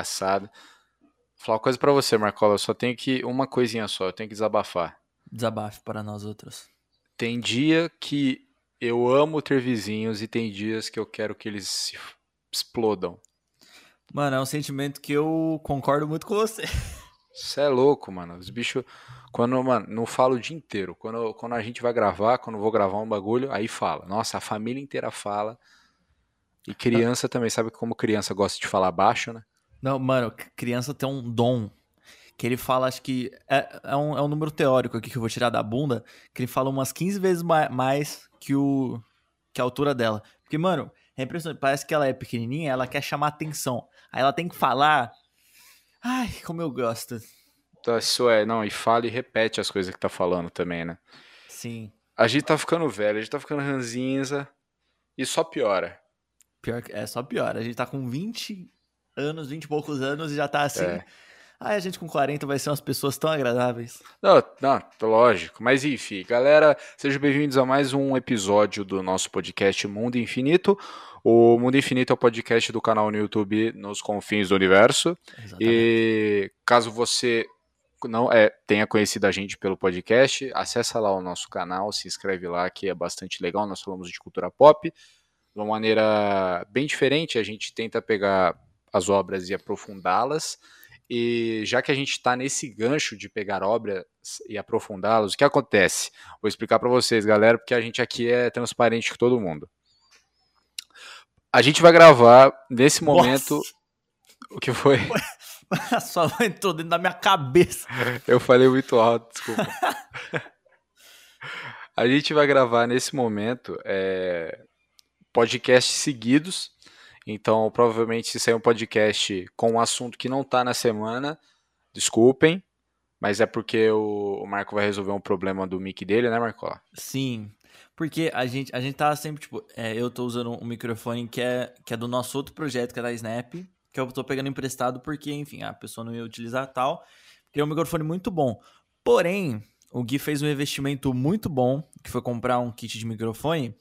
engraçado. Vou falar uma coisa pra você, Marcola. Eu só tenho que. Uma coisinha só, eu tenho que desabafar. Desabafe para nós outros. Tem dia que eu amo ter vizinhos e tem dias que eu quero que eles se explodam. Mano, é um sentimento que eu concordo muito com você. Você é louco, mano. Os bichos. Quando, mano, não falo o dia inteiro. Quando, quando a gente vai gravar, quando vou gravar um bagulho, aí fala. Nossa, a família inteira fala. E criança também, sabe como criança gosta de falar baixo, né? Não, mano, criança tem um dom. Que ele fala, acho que. É, é, um, é um número teórico aqui que eu vou tirar da bunda. Que ele fala umas 15 vezes mais que, o, que a altura dela. Porque, mano, é impressionante. Parece que ela é pequenininha, ela quer chamar atenção. Aí ela tem que falar. Ai, como eu gosto. Então, isso é, não, e fala e repete as coisas que tá falando também, né? Sim. A gente tá ficando velho, a gente tá ficando ranzinza e só piora. Pior é só pior. A gente tá com 20 anos, 20 e poucos anos e já tá assim. É. Ai, a gente com 40 vai ser umas pessoas tão agradáveis. Não, não, lógico. Mas enfim, galera, sejam bem-vindos a mais um episódio do nosso podcast Mundo Infinito. O Mundo Infinito é o podcast do canal no YouTube Nos Confins do Universo. Exatamente. E caso você não é, tenha conhecido a gente pelo podcast, acessa lá o nosso canal, se inscreve lá, que é bastante legal. Nós falamos de cultura pop de uma maneira bem diferente. A gente tenta pegar as obras e aprofundá-las. E já que a gente está nesse gancho de pegar obras e aprofundá-las, o que acontece? Vou explicar para vocês, galera, porque a gente aqui é transparente com todo mundo. A gente vai gravar nesse momento. Nossa. O que foi? A sua entrou dentro da minha cabeça. Eu falei muito alto, desculpa. a gente vai gravar nesse momento é, podcasts seguidos. Então, provavelmente, se sair um podcast com um assunto que não tá na semana, desculpem. Mas é porque o, o Marco vai resolver um problema do mic dele, né, Marco? Sim. Porque a gente, a gente tá sempre, tipo, é, eu tô usando um microfone que é, que é do nosso outro projeto, que é da Snap, que eu tô pegando emprestado porque, enfim, a pessoa não ia utilizar tal. Porque é um microfone muito bom. Porém, o Gui fez um investimento muito bom, que foi comprar um kit de microfone,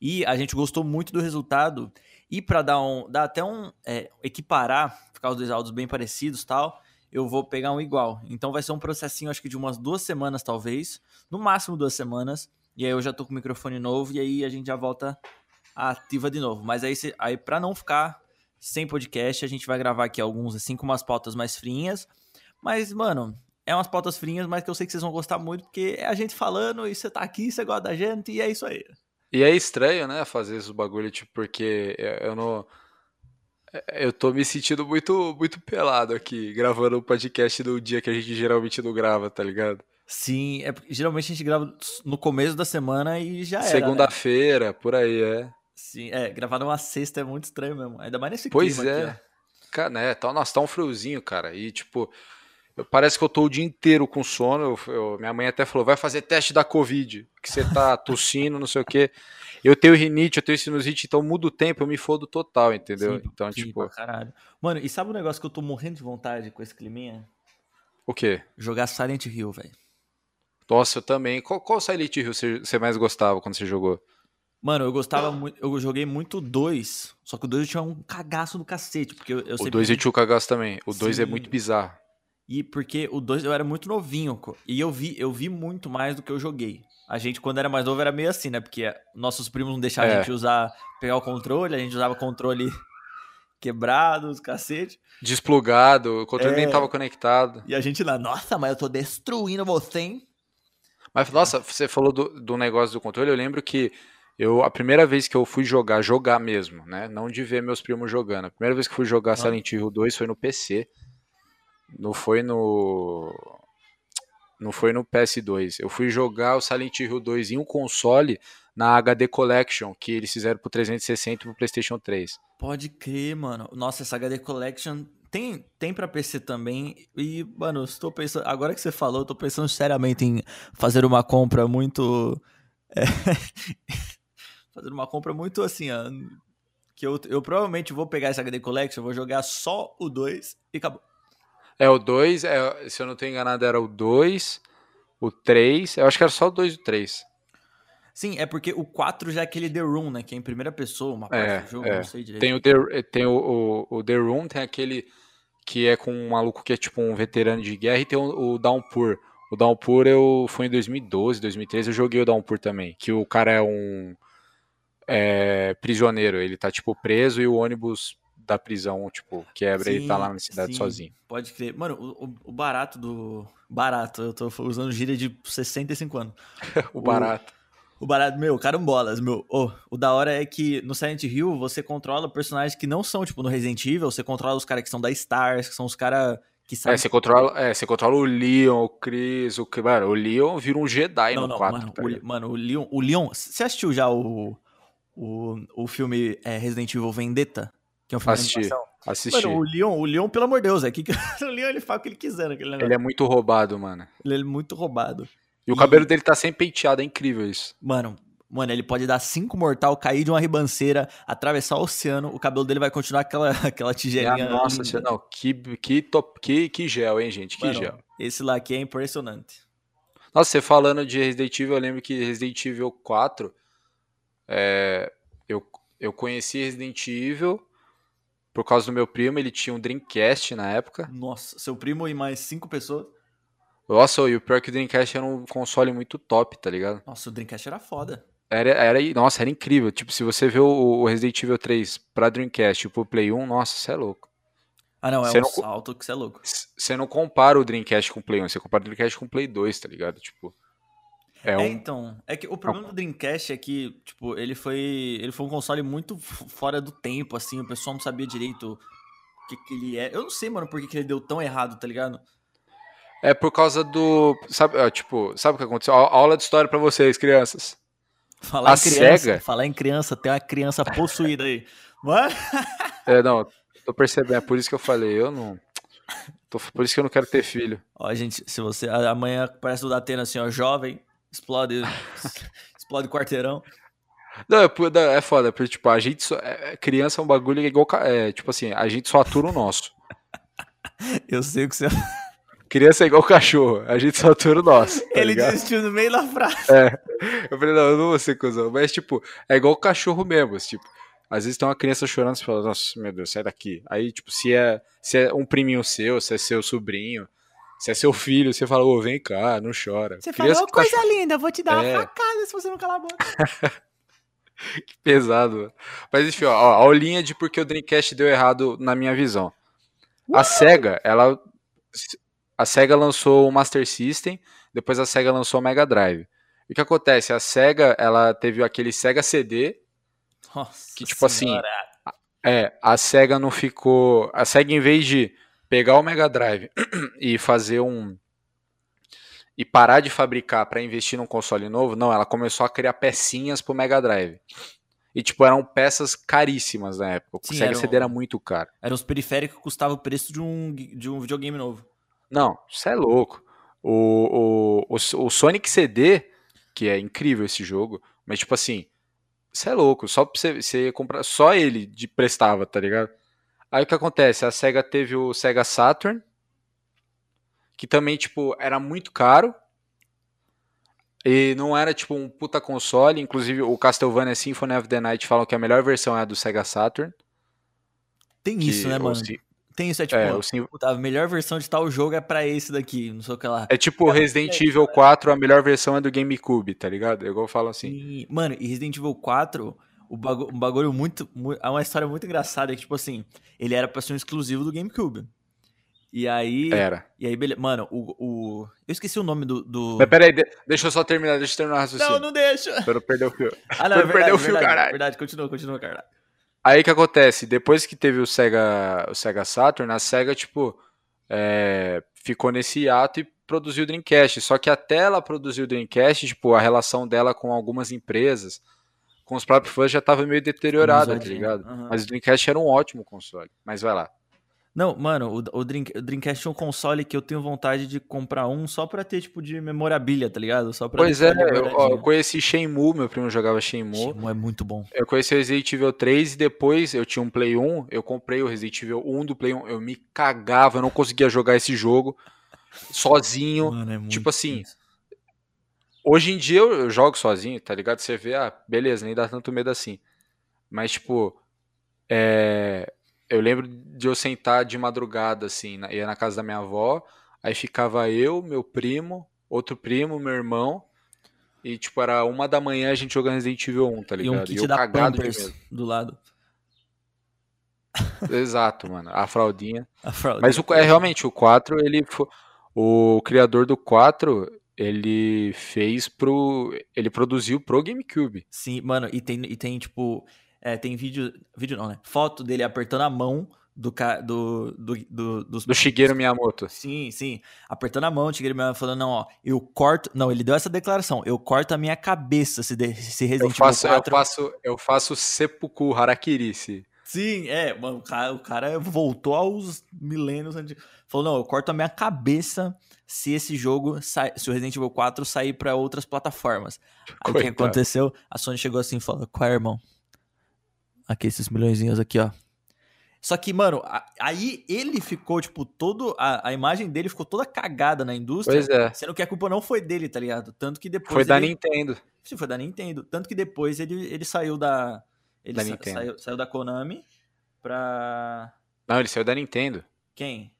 e a gente gostou muito do resultado. E para dar um, dar até um é, equiparar, ficar os dois áudios bem parecidos, tal, eu vou pegar um igual. Então vai ser um processinho, acho que de umas duas semanas talvez, no máximo duas semanas. E aí eu já tô com o microfone novo e aí a gente já volta ativa de novo. Mas aí, aí para não ficar sem podcast, a gente vai gravar aqui alguns assim com umas pautas mais friinhas. Mas, mano, é umas pautas friinhas, mas que eu sei que vocês vão gostar muito, porque é a gente falando e você tá aqui, você gosta da gente e é isso aí. E é estranho, né, fazer esse bagulho, tipo, porque eu não. Eu tô me sentindo muito, muito pelado aqui, gravando o podcast no dia que a gente geralmente não grava, tá ligado? Sim, é porque geralmente a gente grava no começo da semana e já né? Segunda-feira, por aí, é. Sim, é, gravar numa sexta é muito estranho mesmo. Ainda mais nesse Pois clima é. aqui, Cara, né, tá, nossa, tá um friozinho, cara. E, tipo, parece que eu tô o dia inteiro com sono. eu- eu- minha mãe até falou, vai fazer teste da Covid, que você tá tossindo, não sei o quê. Eu tenho rinite, eu tenho sinusite, então muda o tempo, eu me fodo total, entendeu? Sim, então, Sim, tipo, caralho. Mano, e sabe um negócio que eu tô morrendo de vontade com esse climinha? o quê? Jogar Silent Hill, velho. Nossa, eu também. Qual, qual Silent Hill você, você mais gostava quando você jogou? Mano, eu gostava muito. Eu joguei muito dois. Só que o dois eu tinha um cagaço do cacete. Porque eu, eu O sempre. 2 eu tinha o cagaço também. O 2 é muito bizarro. E porque o dois eu era muito novinho. E eu vi, eu vi muito mais do que eu joguei. A gente, quando era mais novo, era meio assim, né? Porque nossos primos não deixavam É. a gente usar, pegar o controle, a gente usava controle quebrado, os cacete. Desplugado, o controle nem É. tava conectado. E a gente lá, nossa, mas eu tô destruindo você, hein? Mas, nossa, você falou do, do negócio do controle. Eu lembro que eu, a primeira vez que eu fui jogar, jogar mesmo, né? Não de ver meus primos jogando. A primeira vez que fui jogar Ah. Silent Hill 2 foi no PC. Não foi no. Não foi no PS2. Eu fui jogar o Silent Hill 2 em um console na HD Collection, que eles fizeram pro 360 e pro PlayStation 3. Pode crer, mano. Nossa, essa HD Collection tem, tem pra PC também. E, mano, estou pensando. Agora que você falou, eu tô pensando seriamente em fazer uma compra muito. é, fazer uma compra muito assim, ó. Que eu, eu provavelmente vou pegar essa HD Collection, vou jogar só o 2 e acabou. É, o 2, é, se eu não tô enganado, era o 2, o 3. Eu acho que era só o 2 e o 3. Sim, é porque o 4 já é aquele The Room, né? Que é em primeira pessoa, uma parte É, do jogo, é. não sei direito. Tem, o The, tem o, o, o The Room, tem aquele que é com um maluco que é tipo um veterano de guerra, e tem o, o Downpour. O Downpour eu foi em 2012, 2013, eu joguei o Downpour também, que o cara é um é, prisioneiro, ele tá tipo preso e o ônibus da prisão, tipo, quebra e ele tá lá na cidade sim, sozinho. Pode crer. Mano, o, o, barato do. Barato, eu tô usando gíria de 65 anos. o barato. O, o barato, meu, carambolas, meu. Oh, o da hora é que no Silent Hill você controla personagens que não são, tipo, no Resident Evil, você controla os caras que são da Stars, que são os caras que sabem. É, você controla, é, você controla o Leon, o Chris, o. Mano, o Leon vira um Jedi não, no não, 4. Mano, tá o, mano, o Leon. O Leon. Você assistiu já o. O, o filme é, Resident Evil Vendetta? Que é um filme Assisti. de animação. Assisti. Mano, o Leon, o Leon, pelo amor de Deus, é que o Leon ele faz o que ele quiser naquele negócio. Ele é muito roubado, mano. Ele é muito roubado. E, e... o cabelo dele tá sempre penteado, é incrível isso. Mano, Mano, ele pode dar cinco mortal, cair de uma ribanceira, atravessar o oceano, o cabelo dele vai continuar aquela, aquela tigelinha. nossa, linda. não, que, que, top, que, que gel, hein, gente? Que Mano, gel. Esse lá aqui é impressionante. Nossa, você falando de Resident Evil, eu lembro que Resident Evil 4, é, eu, eu conheci Resident Evil por causa do meu primo, ele tinha um Dreamcast na época. Nossa, seu primo e mais cinco pessoas? Nossa, e o pior é que o Dreamcast era um console muito top, tá ligado? Nossa, o Dreamcast era foda. Era, era, nossa, era incrível. Tipo, se você vê o, Resident Evil 3 pra Dreamcast e pro Play 1, nossa, você é louco. Ah, não, é um não, salto que você é louco. Você não compara o Dreamcast com o Play 1, você compara o Dreamcast com o Play 2, tá ligado? Tipo. É, é um... então. É que o problema do Dreamcast é que, tipo, ele foi. Ele foi um console muito fora do tempo, assim, o pessoal não sabia direito o que, que ele é. Eu não sei, mano, por que, que ele deu tão errado, tá ligado? É por causa do. Sabe, tipo, sabe o que aconteceu? A aula de história para vocês, crianças. Falar a em criança, SEGA... falar em criança, tem uma criança possuída aí. Mano... É, não, tô percebendo, é por isso que eu falei, eu não. Por isso que eu não quero ter filho. Ó, gente, se você. Amanhã parece o Datena assim, ó, jovem, explode. explode quarteirão. Não, é, é foda, porque, tipo, a gente só, é, criança é um bagulho igual. É, tipo assim, a gente só atura o nosso. eu sei o que você. Criança é igual cachorro, a gente só atura o nosso. Tá Ele ligado? desistiu no meio da frase. É. Eu falei, não, eu não vou ser cuzão. Mas, tipo, é igual cachorro mesmo. Tipo, às vezes tem uma criança chorando e fala, nossa, meu Deus, sai daqui. Aí, tipo, se é, se é um priminho seu, se é seu sobrinho, se é seu filho, você fala, ô, vem cá, não chora. Você criança falou, coisa tá... linda, vou te dar é. uma facada se você não calar a boca. que pesado, mano. Mas enfim, ó, a aulinha de porque o Dreamcast deu errado na minha visão. A SEGA, ela a SEGA lançou o Master System, depois a SEGA lançou o Mega Drive. E o que acontece? A SEGA, ela teve aquele SEGA CD, Nossa que tipo assim, senhora. assim, é, a SEGA não ficou, a SEGA em vez de pegar o Mega Drive e fazer um e parar de fabricar para investir num console novo, não, ela começou a criar pecinhas pro Mega Drive. E, tipo, eram peças caríssimas na época. O Sim, Sega CD era muito caro. Eram os periféricos que custavam o preço de um, de um videogame novo. Não, isso é louco. O, o, o, o, Sonic CD, que é incrível esse jogo, mas tipo assim, isso é louco. Só pra você, você comprar, só ele de prestava, tá ligado? Aí o que acontece? A SEGA teve o Sega Saturn, que também, tipo, era muito caro. E não era, tipo, um puta console. Inclusive, o Castlevania Symphony of the Night falam que a melhor versão é a do Sega Saturn. Tem isso, né, mano? Tem isso, é tipo, é, sim... a melhor versão de tal jogo é pra esse daqui, não sei o que lá. É tipo Resident é, Evil 4, a melhor versão é do GameCube, tá ligado? É igual eu falo assim. E, mano, e Resident Evil 4, o bagulho, um bagulho muito, muito. É uma história muito engraçada, que, tipo assim, ele era pra ser um exclusivo do GameCube. E aí. Era. E aí, beleza. Mano, o, o. Eu esqueci o nome do. do... Mas peraí, deixa eu só terminar, deixa eu terminar o raciocínio. Não, não deixa. Pra não perder o fio. Ah, não, pra não é perder o fio, verdade, caralho. Verdade, continua, continua, caralho. Aí que acontece, depois que teve o Sega, o Sega Saturn, a Sega, tipo, é, ficou nesse ato e produziu o Dreamcast. Só que até ela produzir o Dreamcast, tipo, a relação dela com algumas empresas, com os próprios fãs já estava meio deteriorada, tá ligado? Uhum. Mas o Dreamcast era um ótimo console. Mas vai lá. Não, mano, o, o, Dream, o, Dreamcast é um console que eu tenho vontade de comprar um só pra ter, tipo, de memorabilia, tá ligado? Só pra pois é, eu, ó, eu, conheci Shenmue, meu primo jogava Shenmue. Shenmue é muito bom. Eu conheci o Resident Evil 3 e depois eu tinha um Play 1, eu comprei o Resident Evil 1 do Play 1, eu me cagava, eu não conseguia jogar esse jogo sozinho. Mano, é tipo assim, hoje em dia eu, eu jogo sozinho, tá ligado? Você vê, ah, beleza, nem dá tanto medo assim. Mas, tipo, é eu lembro de eu sentar de madrugada, assim, na, ia na casa da minha avó, aí ficava eu, meu primo, outro primo, meu irmão, e tipo, era uma da manhã a gente jogando Resident Evil 1, tá ligado? E um kit da Pampers do lado. Exato, mano. A fraldinha. A fraldinha. Mas o, é realmente, o 4, ele foi. O criador do 4, ele fez pro. Ele produziu pro GameCube. Sim, mano, e tem, e tem tipo. É, tem vídeo. Vídeo não, né? Foto dele apertando a mão do, do, do, do, dos... do Shigeru Miyamoto. Sim, sim. Apertando a mão, o Shigeru Miyamoto falando, não, ó, eu corto... Não, ele deu essa declaração, eu corto a minha cabeça se, de, se Resident eu faço, Evil 4... Eu faço, eu faço seppuku, harakiri, se... Sim, é, mano, o cara, o cara voltou aos milênios. Falou, não, eu corto a minha cabeça se esse jogo, sai, se o Resident Evil 4 sair para outras plataformas. Aí o que aconteceu? A Sony chegou assim e falou, qual é, irmão? Aqui, esses milhões aqui, ó. Só que, mano, aí ele ficou, tipo, todo. A, a imagem dele ficou toda cagada na indústria. Pois é. Sendo que a culpa não foi dele, tá ligado? Tanto que depois. Foi ele... da Nintendo. Sim, foi da Nintendo. Tanto que depois ele, ele saiu da. Ele da sa. Saiu, saiu da Konami pra. Não, ele saiu da Nintendo. Quem?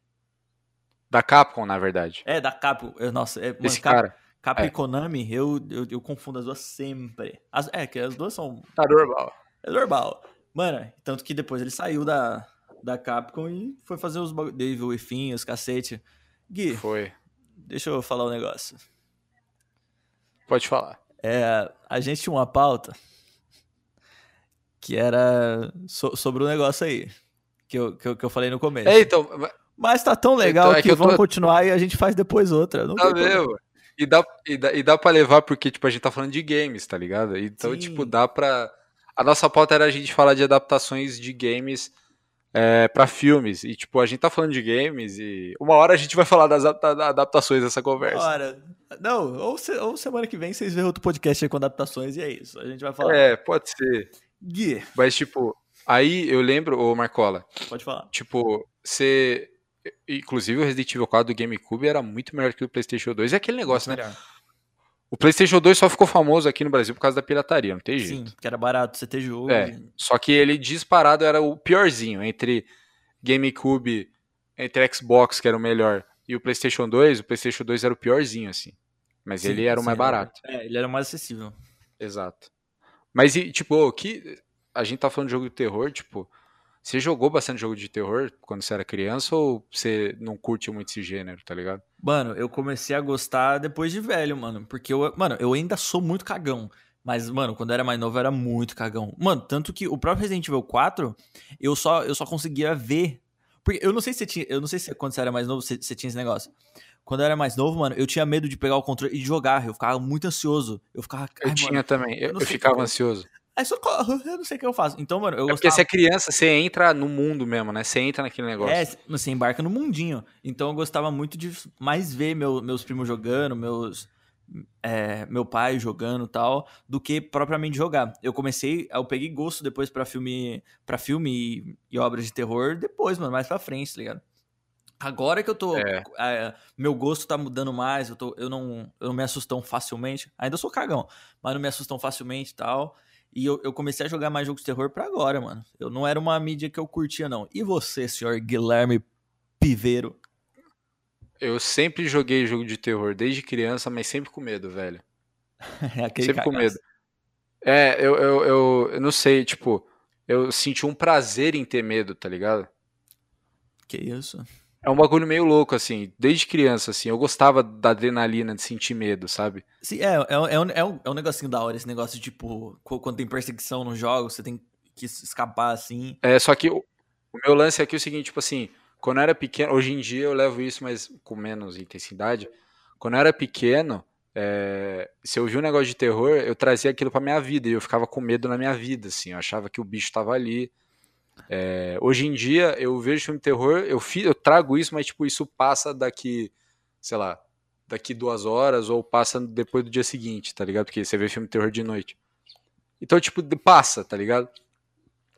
Da Capcom, na verdade. É, da Capcom. Nossa, é, mano, Esse Cap... cara. Capcom é. e Konami, eu, eu, eu, confundo as duas sempre. As, é, que as duas são. Tá normal. É normal. Mano, tanto que depois ele saiu da, da Capcom e foi fazer os Devil Within, os cacete. Gui. Foi. Deixa eu falar um negócio. Pode falar. É, a gente tinha uma pauta que era so, sobre o um negócio aí. Que eu, que eu, que, eu, falei no começo. É, então. Mas tá tão legal então, é que, que vamos tô... continuar e a gente faz depois outra. Não tá mesmo? E dá, e, dá, e dá pra levar porque, tipo, a gente tá falando de games, tá ligado? Então, Sim. tipo, dá pra. A nossa pauta era a gente falar de adaptações de games é, para filmes. E, tipo, a gente tá falando de games e uma hora a gente vai falar das adaptações dessa conversa. Uma hora. Não, ou, se, ou semana que vem vocês verem outro podcast aí com adaptações e é isso. A gente vai falar. É, pode ser. Gui. Mas, tipo, aí eu lembro, ô Marcola. Pode falar. Tipo, você. Inclusive o Resident Evil 4 do GameCube era muito melhor que o PlayStation 2. É aquele negócio, né? Melhor. O PlayStation 2 só ficou famoso aqui no Brasil por causa da pirataria, não tem jeito. Sim, que era barato você ter jogo. É, e... só que ele disparado era o piorzinho entre GameCube, entre Xbox, que era o melhor, e o PlayStation 2. O PlayStation 2 era o piorzinho, assim. Mas sim, ele era o mais barato. É, ele era o mais acessível. Exato. Mas, e, tipo, que a gente tá falando de jogo de terror, tipo, você jogou bastante jogo de terror quando você era criança ou você não curte muito esse gênero, tá ligado? Mano, eu comecei a gostar depois de velho, mano. Porque eu, mano, eu ainda sou muito cagão. Mas, mano, quando eu era mais novo, eu era muito cagão. Mano, tanto que o próprio Resident Evil 4, eu só, eu só conseguia ver. Porque eu não sei se você tinha. Eu não sei se quando você era mais novo, você, você tinha esse negócio. Quando eu era mais novo, mano, eu tinha medo de pegar o controle e de jogar. Eu ficava muito ansioso. Eu ficava. Eu tinha mano, também. Eu, eu, eu ficava ansioso. Aí socorro, eu não sei o que eu faço. Então, mano, eu é gostava... Porque você é criança, você entra no mundo mesmo, né? Você entra naquele negócio. É, você embarca no mundinho. Então eu gostava muito de mais ver meu, meus primos jogando, meus... É, meu pai jogando tal, do que propriamente jogar. Eu comecei, eu peguei gosto depois para filme, para filme e, e, obras de terror depois, mano, mais para frente, tá ligado? Agora que eu tô, é. É, meu gosto tá mudando mais, eu, tô, eu, não, eu não me assusto tão facilmente. Ainda sou cagão, mas não me assusto tão facilmente e tal. E eu, eu, comecei a jogar mais jogos de terror pra agora, mano. Eu não era uma mídia que eu curtia, não. E você, senhor Guilherme Piveiro? Eu sempre joguei jogo de terror desde criança, mas sempre com medo, velho. é aquele sempre cagaço. com medo. É, eu, eu, eu, eu, não sei, tipo, eu senti um prazer em ter medo, tá ligado? Que isso? É um bagulho meio louco, assim. Desde criança, assim. Eu gostava da adrenalina, de sentir medo, sabe? Sim, é, é, é, um, é, um, é um negocinho da hora, esse negócio de, tipo, quando tem perseguição no jogo, você tem que escapar, assim. É, só que o, o meu lance aqui é o seguinte, tipo assim, quando eu era pequeno, hoje em dia eu levo isso, mas com menos intensidade. Quando eu era pequeno, é, se eu vi um negócio de terror, eu trazia aquilo pra minha vida e eu ficava com medo na minha vida, assim. Eu achava que o bicho tava ali. É, hoje em dia, eu vejo filme de terror, eu, fi, eu trago isso, mas tipo, isso passa daqui, sei lá, daqui duas horas ou passa depois do dia seguinte, tá ligado? Porque você vê filme de terror de noite. Então, tipo, passa, tá ligado?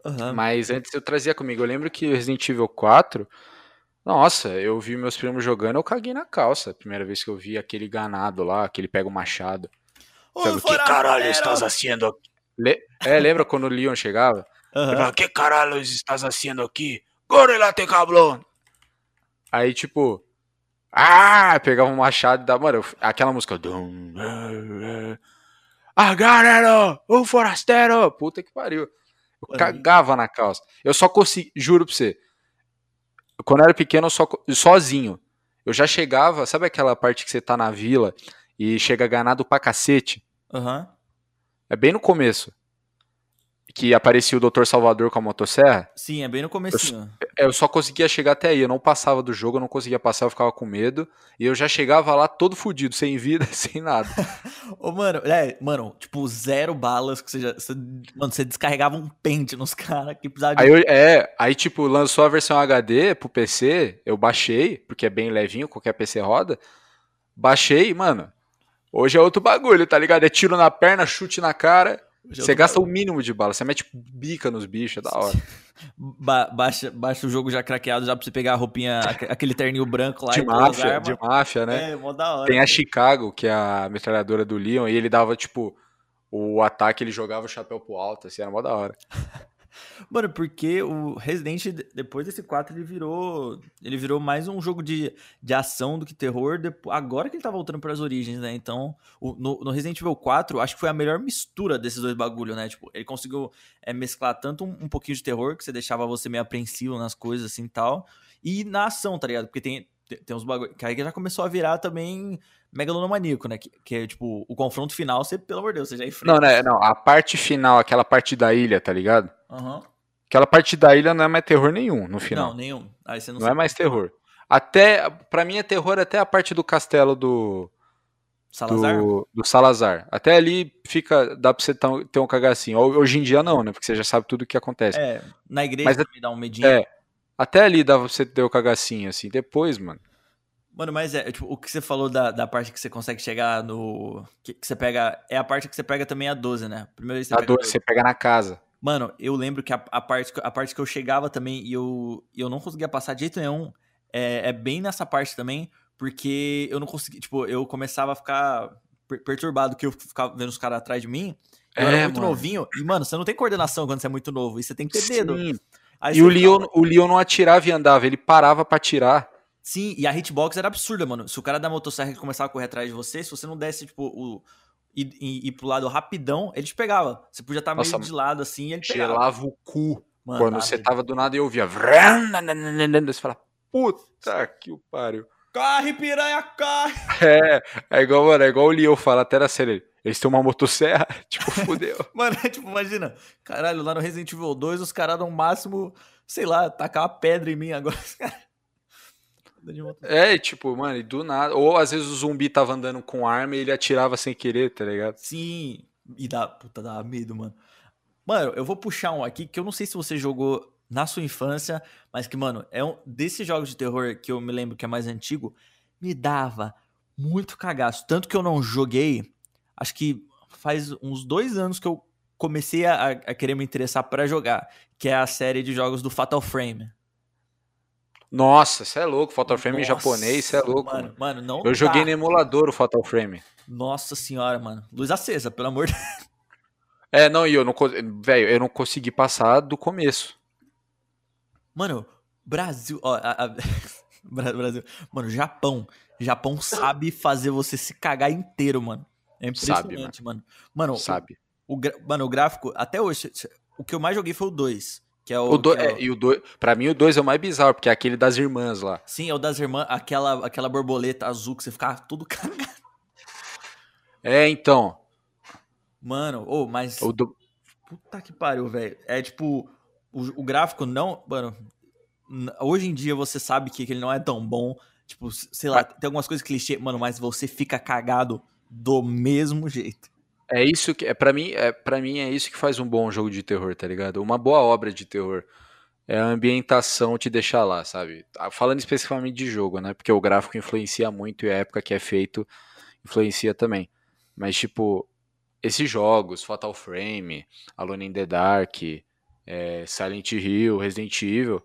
Uhum. Mas antes eu trazia comigo. Eu lembro que Resident Evil 4, nossa, eu vi meus primos jogando, eu caguei na calça. A primeira vez que eu vi aquele ganado lá, que ele pega o machado. Sabe, o que caralho estás fazendo aqui? Le... É, lembra quando o Leon chegava? Uhum. que caralho estás fazendo aqui? Gorila te cablon. Aí, tipo, ah, pegava um machado e dava, mano, aquela música. eh, Agarero, o forasteiro. Puta que pariu. Eu cagava na calça. Eu só consegui, juro pra você. Quando eu era pequeno, eu só, sozinho. Eu já chegava, sabe aquela parte que você tá na vila e chega ganado pra cacete? Aham. É bem no começo. Que aparecia o Dr. Salvador com a motosserra. Sim, é bem no comecinho. Eu só conseguia chegar até aí. Eu não passava do jogo, eu não conseguia passar, eu ficava com medo. E eu já chegava lá todo fudido, sem vida, sem nada. Ô, mano, é, mano, tipo, zero balas que você já. você- mano, você descarregava um pente nos caras que precisava de. Aí eu, é, aí tipo, lançou a versão HD pro PC, eu baixei, porque é bem levinho, qualquer PC roda. Baixei, mano. Hoje é outro bagulho, tá ligado? É tiro na perna, chute na cara. Você gasta o mínimo de bala, você mete bica nos bichos, é da hora. Ba- baixa, baixa o jogo já craqueado, já pra você pegar a roupinha, aque- aquele terninho branco lá De máfia, de máfia, né? É, mó da hora. Tem a Chicago, que é a metralhadora do Leon, e ele dava, tipo, o ataque, ele jogava o chapéu pro alto, assim, era mó da hora. Mano, porque o Resident, depois desse 4, ele virou. Ele virou mais um jogo de, de ação do que terror. depo- agora que ele tá voltando pras origens, né? Então, o- no, no Resident Evil 4, acho que foi a melhor mistura desses dois bagulhos, né? Tipo, ele conseguiu é, mesclar tanto um, um pouquinho de terror, que você deixava você meio apreensivo nas coisas assim e tal, e na ação, tá ligado? Porque tem, tem, uns bagulhos. Que aí já começou a virar também megalomaníaco, né? Que, que é tipo, o confronto final, você, pelo amor de Deus, você já enfrenta. Não, né, não, a parte final, aquela parte da ilha, tá ligado? Aham. Aquela parte da ilha não é mais terror nenhum, no final. Não, nenhum. Aí você não, Não é mais terror. Até, pra mim é terror até a parte do castelo do, Salazar? do, do Salazar. Até ali fica, dá pra você ter um- cagacinho. Ho- Hoje em dia não, né? Porque você já sabe tudo o que acontece. É, na igreja Mas é- também dá um medinho. É, até ali dá pra você ter o cagacinho, assim. Depois, mano. Mano, mas é, tipo, o que você falou da, da parte que você consegue chegar no. Que, que você pega. É a parte que você pega também a 12, né? Primeiro você A pega a dor você pega na casa. Mano, eu lembro que a, a parte, que- a parte que eu chegava também e eu, eu não conseguia passar de jeito nenhum é, é bem nessa parte também, porque eu não conseguia. Tipo, eu começava a ficar per- perturbado, que eu ficava vendo os caras atrás de mim. Eu É, era muito mano. novinho. E, mano, você não tem coordenação quando você é muito novo. E você tem que ter dedo. Aí E o Leon, o Leon não atirava e andava, ele parava pra atirar. Sim, e a hitbox era absurda, mano. Se o cara da motosserra começava a correr atrás de você, se você não desse, tipo, o. Ir, ir, ir pro lado rapidão, ele te pegava. Você podia estar meio Nossa, de lado assim e ele pegava. Gelava o cu. Mano, Quando tá você tava do nada e eu ouvia. Você fala, puta que o pariu. Corre, piranha, corre! É, é igual, mano, é igual o Leon fala até na série. Eles têm uma motosserra, tipo, fudeu. Mano, é tipo, imagina. Caralho, lá no Resident Evil 2, os caras no máximo, sei lá, tacar uma pedra em mim agora. É, tipo, mano, e do nada. Ou às vezes o zumbi tava andando com arma e ele atirava sem querer, tá ligado? Sim, e dá, puta, dá medo, mano. Mano, eu vou puxar um aqui que eu não sei se você jogou na sua infância, mas que, mano, é um desses jogos de terror que eu me lembro que é mais antigo, me dava muito cagaço. Tanto que eu não joguei, acho que faz uns dois anos que eu comecei a, a querer me interessar pra jogar, que é a série de jogos do Fatal Frame. Nossa, você é louco, Fatal Frame em Nossa, japonês, você é louco. Mano, Mano. mano, não Eu joguei no emulador o Fatal Frame. Nossa senhora, mano. Luz acesa, pelo amor de É, não, e eu não, velho, eu não consegui passar do começo. Mano, Brasil. Ó, a- a- Bra- Brasil. Mano, Japão. Japão sabe fazer você se cagar inteiro, mano. É Sabe, impressionante, mano. Mano, o, Sabe? o gra- mano, o gráfico, até hoje, o que eu mais joguei foi o 2. Que é o. O do, que é o- é, e o dois, pra mim o 2 é o mais bizarro, porque é aquele das irmãs lá. Sim, é o das irmãs, aquela, aquela borboleta azul que você ficava tudo cagado. É, então. Mano, ô, mas. O do, Puta que pariu, velho. É tipo, o, o gráfico não. Mano, hoje em dia você sabe que, que ele não é tão bom. Tipo, sei lá, tem algumas coisas clichê, mano, mas você fica cagado do mesmo jeito. é isso que. É, pra, mim, é, pra mim é isso que faz um bom jogo de terror, tá ligado? Uma boa obra de terror. É a ambientação te deixar lá, sabe? Ah, Falando especificamente de jogo, né? Porque o gráfico influencia muito e a época que é feito influencia também. Mas, tipo, esses jogos, Fatal Frame, Alone in the Dark, é, Silent Hill, Resident Evil,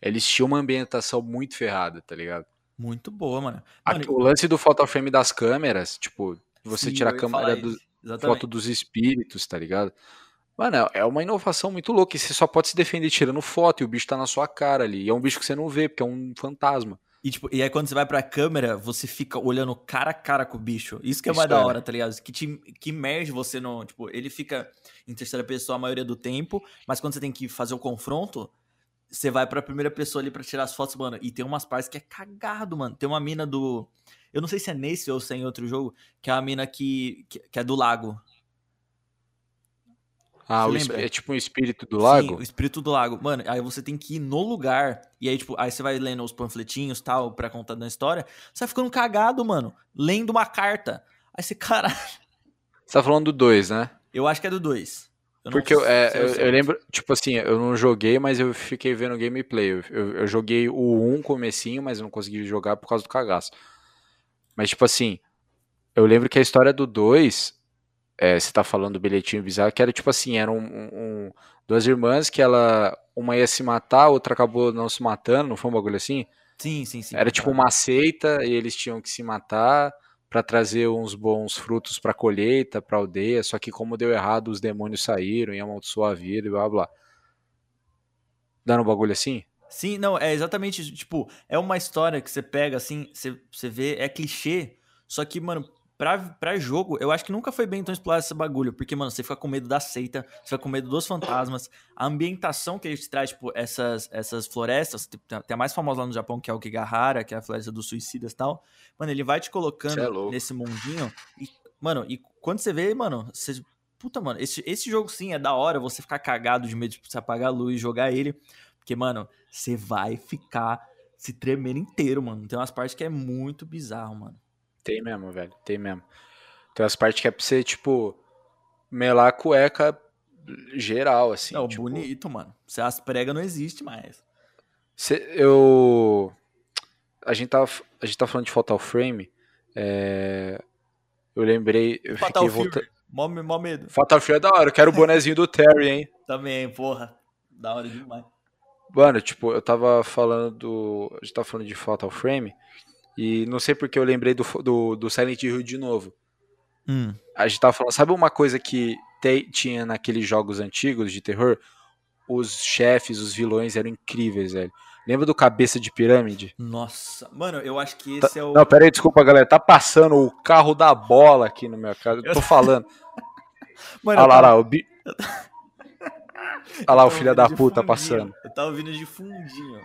eles tinham uma ambientação muito ferrada, tá ligado? Muito boa, mano. Mano, o lance do Fatal Frame das câmeras, tipo, você sim, tira a câmera do, foto dos espíritos, tá ligado? Mano, é uma inovação muito louca. E você só pode se defender tirando foto e o bicho tá na sua cara ali. E é um bicho que você não vê, porque é um fantasma. E, tipo, e aí quando você vai pra câmera, você fica olhando cara a cara com o bicho. Isso que é mais da hora, tá ligado? Que, te, que emerge você no. Tipo, ele fica em terceira pessoa a maioria do tempo, mas quando você tem que fazer o confronto, você vai pra primeira pessoa ali pra tirar as fotos, mano. E tem umas partes que é cagado, mano. Tem uma mina do. Eu não sei se é nesse ou se é em outro jogo, que é a mina que, que, que é do lago. Ah, o é tipo um espírito do lago? Sim, o espírito do lago. Mano, aí você tem que ir no lugar. E aí, tipo, aí você vai lendo os panfletinhos tal, pra contar da história. Você vai ficando cagado, mano. Lendo uma carta. Aí você, caralho. Você tá falando do 2, né? Eu acho que é do 2. Porque eu, é, eu, eu, lembro, tipo assim, eu não joguei, mas eu fiquei vendo gameplay. Eu, eu, eu joguei o 1 um comecinho, mas eu não consegui jogar por causa do cagaço. Mas, tipo assim, eu lembro que a história do 2 é, você tá falando do bilhetinho bizarro, que era tipo assim, eram um, um, duas irmãs que ela, uma ia se matar, a outra acabou não se matando, não foi um bagulho assim? Sim, sim, sim. Era tipo uma seita e eles tinham que se matar para trazer uns bons frutos para colheita, para aldeia, só que como deu errado, os demônios saíram e amaldiçoou a vida e blá blá. Dando um bagulho assim? Sim, não, é exatamente, tipo, é uma história que você pega assim, você, você vê, é clichê, só que, mano, pra, pra jogo, eu acho que nunca foi bem tão explorado esse bagulho. Porque, mano, você fica com medo da seita, você fica com medo dos fantasmas. A ambientação que a gente traz, tipo, essas, essas florestas, tipo, tem a mais famosa lá no Japão, que é o Kigahara, que é a floresta dos suicidas e tal. Mano, ele vai te colocando é nesse mundinho. E, mano, e quando você vê, mano, você. Puta, mano, esse, esse jogo sim é da hora você ficar cagado de medo de você apagar a luz e jogar ele. Porque, mano, você vai ficar se tremendo inteiro, mano. Tem umas partes que é muito bizarro, mano. Tem mesmo, velho. Tem mesmo. Tem as partes que é pra você, tipo, melar a cueca geral, assim. Não, tipo... bonito, mano. Se as pregas não existe mais. Cê, eu. A gente, tava, a gente tá falando de Fatal Frame. É... Eu lembrei. Eu Fatal fiquei voltando. Mó, mó medo. Fatal Frame é da hora. Eu quero o bonezinho do Terry, hein? Também, porra. Da hora demais. Mano, tipo, eu tava falando do. A gente tava falando de Fatal Frame. E não sei porque eu lembrei do, do, do Silent Hill de novo. Hum. A gente tava falando, sabe uma coisa que te, tinha naqueles jogos antigos de terror? Os chefes, os vilões eram incríveis, velho. Lembra do Cabeça de Pirâmide? Nossa, mano, eu acho que tá, esse tá, é o. Não, pera aí, desculpa, galera. Tá passando o carro da bola aqui no meu casa. Eu tô falando. mano, Olha lá, lá, o bi... Olha lá, o filho da puta fundinho. passando. Eu tava ouvindo de fundinho.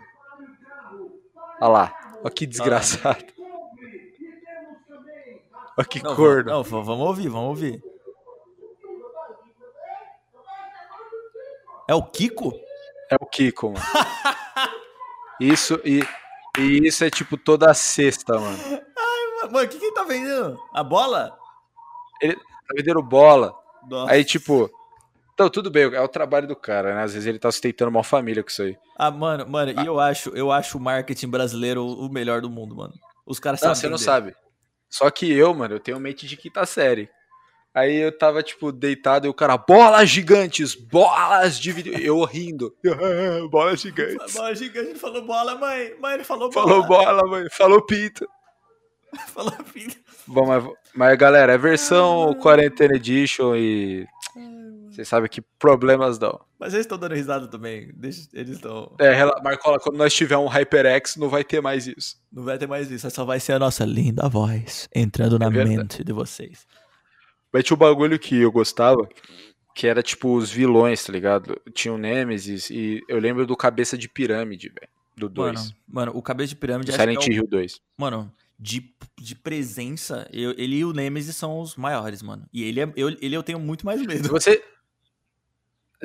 Olha lá. Olha que desgraçado. Olha que não, corno. Não, vamos ouvir, vamos ouvir. É o Kiko? É o Kiko, mano. isso e, e isso é tipo toda sexta, mano. Ai, mano, o que, que ele tá vendendo? A bola? Ele tá vendendo bola. Nossa. Aí, tipo, então, tudo bem, é o trabalho do cara, né? Às vezes ele tá sustentando uma família com isso aí. Ah, mano, mano, ah. e eu acho, eu acho o marketing brasileiro o melhor do mundo, mano. Os caras sabem. Você não sabe. Só que eu, mano, eu tenho mente de quinta série. Aí eu tava, tipo, deitado e o cara, bolas gigantes, bolas de vídeo. Eu rindo. bolas gigantes. Bola gigante, ele falou bola, mãe. Mãe, ele falou bola. Falou bola, mãe. Falou pinto. falou pinto. Bom, mas, mas galera, é versão ah. Quarentena Edition e vocês sabem que problemas dão. Mas eles estão dando risada também. Deixa, eles estão. É, Marcola, quando nós tiver um HyperX, não vai ter mais isso. Não vai ter mais isso. Só vai ser a nossa linda voz entrando é na verdade. mente de vocês. Mas tinha um bagulho que eu gostava, que era tipo os vilões, tá ligado? Tinha o Nemesis e eu lembro do Cabeça de Pirâmide, velho. Do 2. Mano, mano, o Cabeça de Pirâmide. Silent é Hill 2. Mano, de, de presença, eu, ele e o Nemesis são os maiores, mano. E ele, é, eu, ele eu tenho muito mais medo. Você,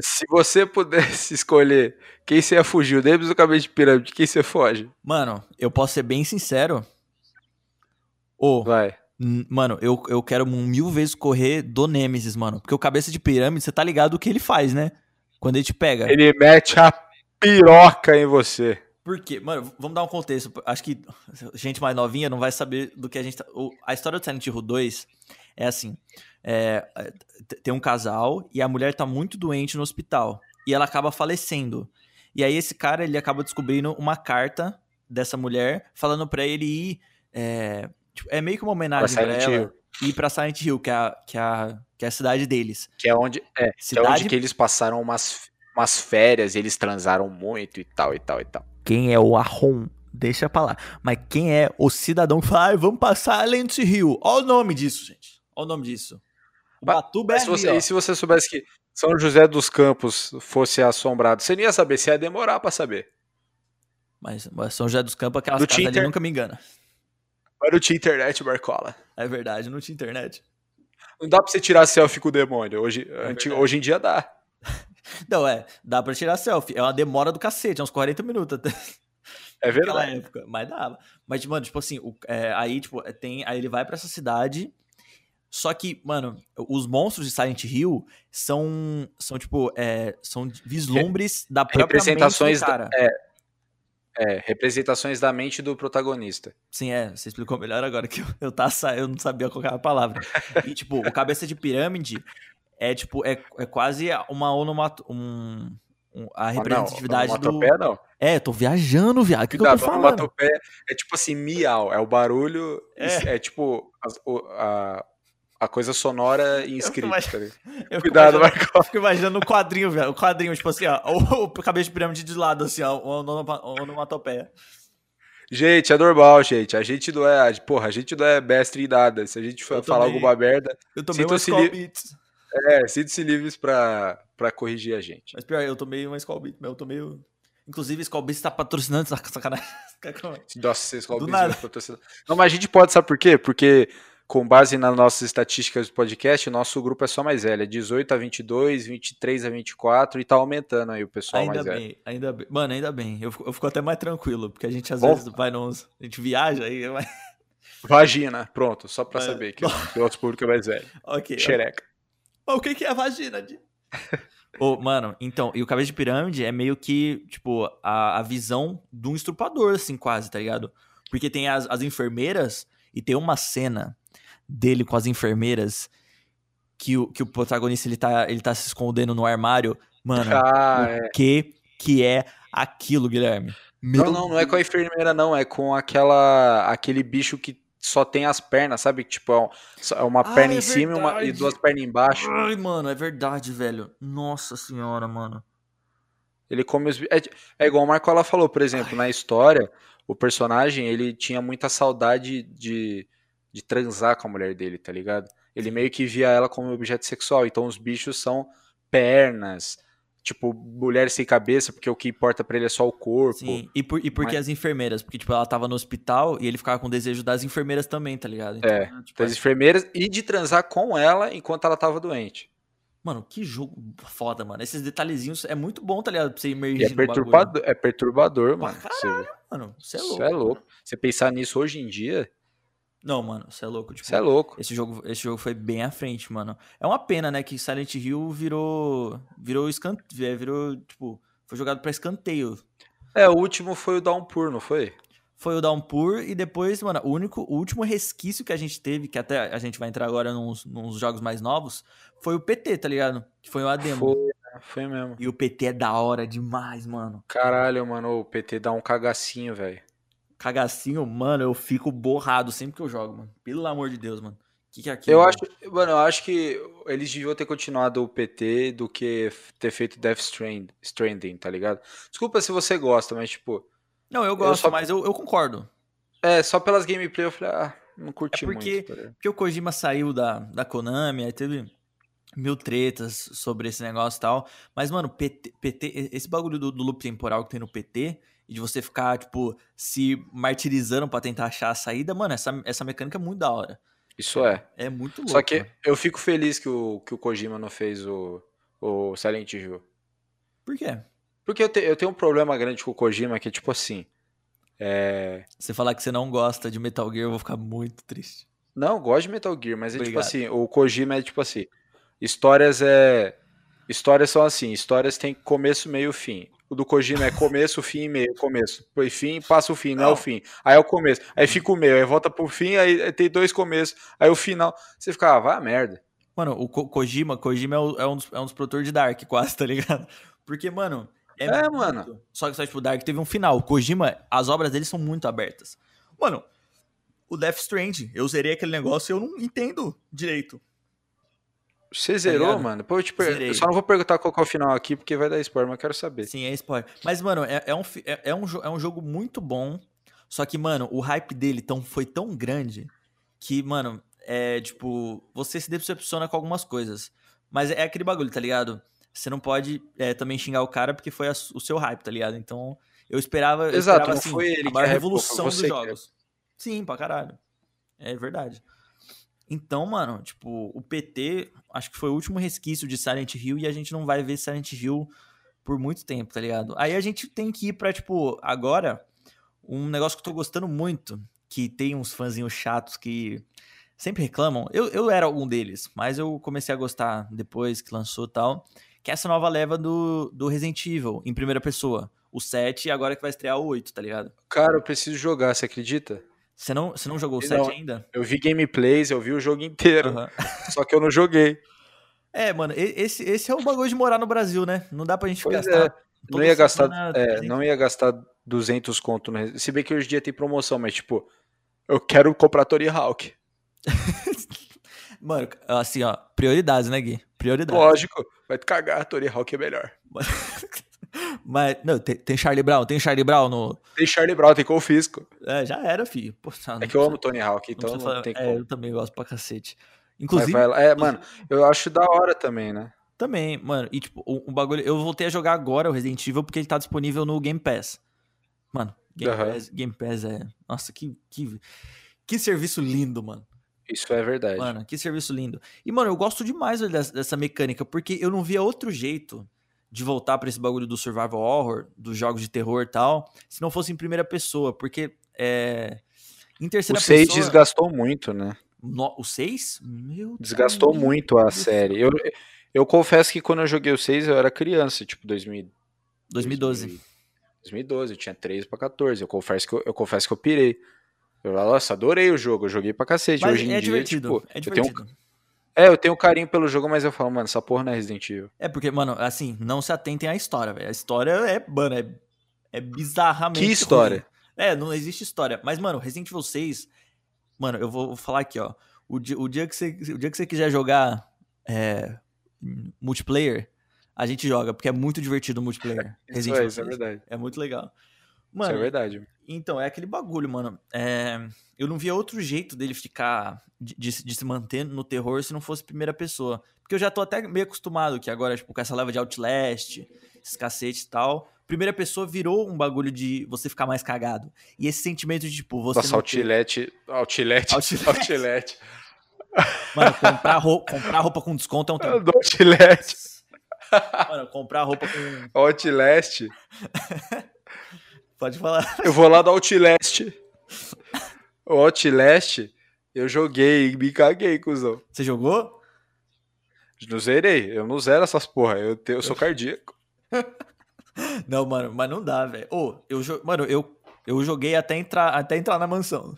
se você pudesse escolher quem você ia fugir, o Nemesis ou o Cabeça de Pirâmide, quem você foge? Mano, eu posso ser bem sincero. Oh, Vai. Mano, eu, eu quero mil vezes correr do Nemesis, mano. Porque o Cabeça de Pirâmide, você tá ligado o que ele faz, né? Quando ele te pega. Ele mete a piroca em você. Por quê? Mano, vamos dar um contexto. Acho que gente mais novinha não vai saber do que a gente tá... A história do Silent Hill 2 é assim é, tem um casal e a mulher tá muito doente no hospital e ela acaba falecendo. E aí esse cara ele acaba descobrindo uma carta dessa mulher falando para ele ir. É, tipo, é meio que uma homenagem pra, ela. ir pra Silent Hill, que é a, que é a, que é a cidade deles. Que é onde, é, Cidade- que é onde que eles passaram umas, umas férias, eles transaram muito e tal, e tal, e tal. Quem é o Arron? Deixa pra lá. Mas quem é o cidadão que fala, "Ai, vamos passar Silent Hill? Olha o nome disso, gente. Olha o nome disso. Batuba é se você, e se você soubesse que São José dos Campos fosse assombrado, você não ia saber, você ia demorar pra saber. Mas, mas São José dos Campos, aquelas Do casas ali nunca me engana. Mas não tinha internet, Marcola. É verdade, não tinha internet. Não dá pra você tirar selfie com o demônio. Hoje, É verdade. hoje em dia dá. Não, é, dá pra tirar selfie. É uma demora do cacete, é uns 40 minutos até É naquela verdade. época. Mas dava. Mas, mano, tipo assim, o- é, aí, tipo, tem. Aí ele vai pra essa cidade. Só que, mano, os monstros de Silent Hill são, são tipo, é, são vislumbres da própria Representações mente do da- cara. É, representações da mente do protagonista. Sim, é, você explicou melhor agora que eu, eu, tava, sa- eu não sabia qual era a palavra. E, tipo, o cabeça de pirâmide é, tipo, é, é quase uma onomato, um, um- a representatividade ah, não, do... não. É, tô viajando, viado, o que, que eu tô falando? onomatopeia é tipo assim, miau, é o barulho, É. é, tipo as- o- a, a coisa sonora tá ligado? Eu fico Cuidado, Marco. Eu fico imaginando o quadrinho, velho, o quadrinho, tipo assim, ó, o, o cabeça de pirâmide de lado, assim, ó, onomatopeia. Gente, é normal, gente. A gente não é, porra, a gente não é mestre em nada. Se a gente Eu falar alguma merda, Eu tomei uma Skull li- Beats. é, sinta-se livres pra, pra corrigir a gente. Mas pior, eu tomei uma Skull Beats, eu tomei... Inclusive, Skull Beats tá patrocinando, saca- sacanagem. Nossa, vocês Do colocam nada. Não, mas a gente pode, sabe por quê? Porque, com base nas nossas estatísticas do podcast, o nosso grupo é só mais velho. É 18 a 22, 23 a 24 e tá aumentando aí o pessoal Ainda mais velho. bem, ainda bem. Mano, ainda bem. Eu fico, eu fico até mais tranquilo, porque a gente às Bom. vezes vai nos. A gente viaja aí. Mas... Vagina, pronto, só pra É. saber que, o outro público é mais velho. Ok. Xereca. Mas o que, é vagina, Di? Ô, mano, então, e o cabeça de pirâmide é meio que, tipo, a, a visão de um estrupador, assim, quase, tá ligado? Porque tem as, as enfermeiras e tem uma cena dele com as enfermeiras que o, que o protagonista ele tá, ele tá se escondendo no armário. Mano, Ah, o é. que que é aquilo, Guilherme? Meu Não, não, não é com a enfermeira, não. É com aquela aquele bicho que só tem as pernas, sabe? Tipo, é um- é uma Ah, perna é em cima e, uma- e duas pernas embaixo. Ai, mano, é verdade, velho. Nossa senhora, mano. Ele come os. É, é igual o Marcola falou, por exemplo, na história, o personagem ele tinha muita saudade de, de transar com a mulher dele, tá ligado? Ele meio que via ela como objeto sexual. Então os bichos são pernas, tipo, mulher sem cabeça, porque o que importa pra ele é só o corpo. Sim, e por, e por que Mas- as enfermeiras? Porque, tipo, ela tava no hospital e ele ficava com desejo das enfermeiras também, tá ligado? Então, É, tipo, Das enfermeiras e de transar com ela enquanto ela tava doente. Mano, que jogo foda, mano. Esses detalhezinhos é muito bom, tá ligado? Pra você imergir E é perturbador, é perturbador, Pra mano. Você, Mano, você é Isso louco. é louco. Você pensar nisso hoje em dia, Não, mano, você é louco. Tipo, é louco. Esse jogo, esse jogo foi bem à frente, mano. É uma pena, né, que Silent Hill virou. Virou escanteio. Virou, tipo, foi jogado pra escanteio. É, o último foi o Downpour, não foi? Foi o Downpour e depois, mano, o único, o último resquício que a gente teve, que até a gente vai entrar agora nos, nos jogos mais novos, foi o PT, tá ligado? Que foi uma demo. Foi, né? foi mesmo. E o PT é da hora demais, mano. Caralho, mano, o PT dá um cagacinho, velho. Cagacinho, mano, eu fico borrado sempre que eu jogo, mano. Pelo amor de Deus, mano. O que, que é aquilo? Eu velho? acho, mano, eu acho que eles deviam ter continuado o PT do que ter feito Death Strand- Stranding, tá ligado? Desculpa se você gosta, mas tipo, Não, eu gosto, só- mas eu, eu concordo. é, só pelas gameplay eu falei, ah, não curti É porque- muito. tá? Porque o Kojima saiu da, da Konami, aí teve mil tretas sobre esse negócio e tal. Mas, mano, PT, PT esse bagulho do, do loop temporal que tem no PT, e de você ficar, tipo, se martirizando pra tentar achar a saída, mano, essa, essa mecânica é muito da hora. Isso é. É muito louco. Só que mano. eu fico feliz que o, que o Kojima não fez o, o Silent Hill. Por quê? Porque eu, te- eu tenho um problema grande com o Kojima que é tipo assim. É. Você falar que você não gosta de Metal Gear, eu vou ficar muito triste. Não, eu gosto de Metal Gear, mas é tipo Obrigado. assim, o Kojima é tipo assim, histórias é histórias são assim, histórias têm começo, meio, fim. O do Kojima é começo, fim, meio, começo. Foi fim, passa o fim, não, é o fim. Aí é o começo. Aí fica o meio, aí volta pro fim, aí tem dois começos. Aí o final, você fica, ah, vai a merda. Mano, o Ko- Kojima, Kojima é, o- é um dos, é um dos produtores de Dark, quase, tá ligado? Porque, mano. É, muito- mano. Só que só, tipo, Dark teve um final. O Kojima, as obras dele são muito abertas. Mano, o Death Strand. Eu zerei aquele negócio e eu não entendo direito. Você zerou, ligado? mano? Pô, eu, te per... Eu só não vou perguntar qual que é o final aqui, porque vai dar spoiler, mas eu quero saber. Sim, é spoiler. Mas, mano, é, é um, é, é um, é um jogo muito bom. Só que, mano, o hype dele tão, foi tão grande que, mano, é tipo, você se decepciona com algumas coisas. Mas é aquele bagulho, tá ligado? Você não pode é, também xingar o cara porque foi a o seu hype, tá ligado? Então, eu esperava, eu Exato, esperava não assim, foi ele a maior revolução dos que jogos. Sim, pra caralho. É verdade. Então, mano, tipo, o PT, acho que foi o último resquício de Silent Hill e a gente não vai ver Silent Hill por muito tempo, tá ligado? Aí a gente tem que ir pra, tipo, agora, um negócio que eu tô gostando muito, que tem uns fãzinhos chatos que sempre reclamam. Eu, eu era algum deles, mas eu comecei a gostar depois que lançou tal. Que é essa nova leva do, do Resident Evil, em primeira pessoa. O 7 e agora que vai estrear o 8, tá ligado? Cara, eu preciso jogar, você acredita? Você não, você não jogou o Não. 7 ainda? Eu vi gameplays, eu vi o jogo inteiro, Aham. só que eu não joguei. É, mano, esse, esse é o bagulho de morar no Brasil, né? Não dá pra gente Pois gastar. é, Não toda ia gastar, é, 300. não ia gastar 200 conto, no... se bem que hoje em dia tem promoção, mas tipo, eu quero comprar Tony Hawk. Mano, assim, ó, prioridades, né, Gui? Prioridades. Lógico, vai te cagar, Tony Hawk é melhor. Mas, não, tem, tem Charlie Brown, tem Charlie Brown no. Tem Charlie Brown, tem Confisco. É, já era, filho. Pô, É que eu amo Tony Hawk, não então precisa não, falar- tem é, como. eu também gosto pra cacete. Inclusive, vai lá. É, mano, eu acho da hora também, né? também, mano, e tipo, o, bagulho. Eu voltei a jogar agora o Resident Evil porque ele tá disponível no Game Pass. Mano, Game, Aham. Pass, Game Pass é. Nossa, que, que, que serviço lindo, mano. Isso é verdade. Mano, que serviço lindo. E, mano, eu gosto demais dessa, dessa mecânica, porque eu não via outro jeito de voltar pra esse bagulho do survival horror, dos jogos de terror e tal, se não fosse em primeira pessoa, porque é. Em o terceira 6 pessoa. desgastou muito, né? No- o 6? Meu Desgastou Deus muito a série. Eu, eu confesso que quando eu joguei o 6 eu era criança, tipo 2000, 2012. 2012, eu tinha 13 pra 14. Eu confesso que eu, eu confesso que eu pirei. Eu, nossa, adorei o jogo, eu joguei pra cacete. Mas Hoje em é dia, divertido. tipo, é eu tenho, divertido. É, eu tenho carinho pelo jogo, mas eu falo, mano, essa porra não é Resident Evil. É porque, mano, assim, não se atentem à história, velho. A história é, mano, é, é bizarramente. Que história? ruim. É, não existe história. Mas, mano, Resident Evil 6. Mano, eu vou falar aqui, ó. O dia, o dia, que, você, o dia que você quiser jogar é, multiplayer, a gente joga, porque é muito divertido o multiplayer. Isso Resident é, isso é 6. verdade. É muito legal. Isso Mano, é verdade. então, é aquele bagulho, mano. É, eu não via outro jeito dele ficar. De, de- de se manter no terror se não fosse primeira pessoa. Porque eu já tô até meio acostumado que agora, tipo, com essa leva de Outlast, esses cacete e tal. Primeira pessoa virou um bagulho de você ficar mais cagado. E esse sentimento de, tipo, você. Nossa, não ter- Outlet, Outlet, Outlet. Outlet. Mano, comprar roupa, comprar roupa com desconto é um tempo. Do Outlet. Mano, comprar roupa com. Outlast. Pode falar. Eu vou lá do Outlast. O Outlast, eu joguei e me caguei, cuzão. Você jogou? Não zerei, eu não zero essas porra, eu, te- eu sou cardíaco. Não, mano, mas não dá, velho. Ô, eu, mano, eu, eu joguei até entrar, até entrar na mansão.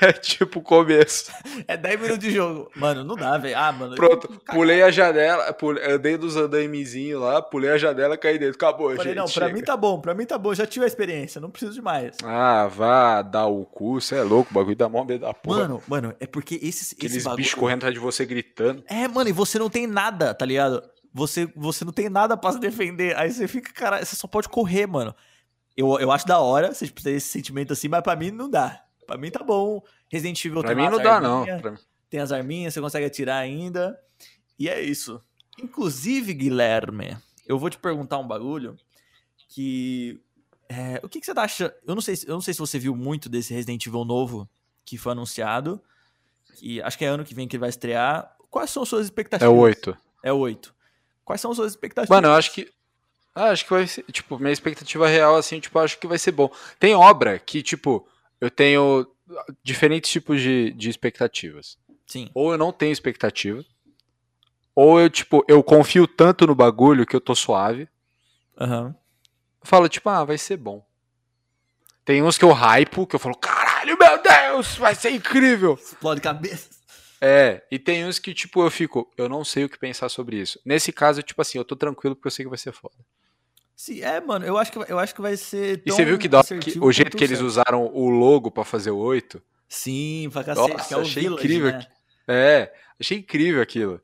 É tipo o começo. É 10 minutos de jogo. Mano, não dá, velho. Ah, mano. Pronto, Cara, pulei a janela, pulei, andei dos andaimezinhos lá, pulei a janela, caí dentro, acabou, Falei, gente. não, pra chega. mim tá bom, pra mim tá bom. Já tive a experiência, não preciso de mais. Ah, vá dar o cu, você é louco, o bagulho da mão da porra. Mano, mano, é porque esses, Aqueles esse bagulho... bichos correndo atrás de você gritando. É, mano, e você não tem nada, tá ligado? Você, você não tem nada pra se defender. Aí você fica, cara, você só pode correr, mano. Eu, eu acho da hora você tipo, ter esse sentimento assim, mas pra mim não dá. Pra mim tá bom. Resident Evil Pra mim não dá, não. arminhas, Tem as arminhas, você consegue atirar ainda. E é isso. Inclusive, Guilherme, eu vou te perguntar um bagulho que. é, o que, que você tá achando? Eu não, sei, se- eu não sei se você viu muito desse Resident Evil novo que foi anunciado. Que acho que é ano que vem que ele vai estrear. Quais são suas É expectativas? o 8. É o 8. Quais são suas expectativas? Mano, eu acho que. ah, acho que vai ser. Tipo, minha expectativa real, assim, tipo, acho que vai ser bom. Tem obra que, tipo, eu tenho diferentes tipos de, de expectativas. Sim. Ou eu não tenho expectativa. Ou eu, tipo, eu confio tanto no bagulho que eu tô suave. Aham. Eu falo, tipo, ah, vai ser bom. Tem uns que eu hypo, que eu falo, caralho, meu Deus, vai ser incrível. Explode cabeça. É, e tem uns que, tipo, eu fico, eu não sei o que pensar sobre isso. Nesse caso, tipo assim, eu tô tranquilo porque eu sei que vai ser foda. Sim, é, mano, eu acho que, eu acho que vai ser. E você viu que, que o jeito que eles certo. usaram o logo para fazer o 8? Sim, pra cacete, Nossa, que é o achei Village, incrível. Né? É, achei incrível aquilo.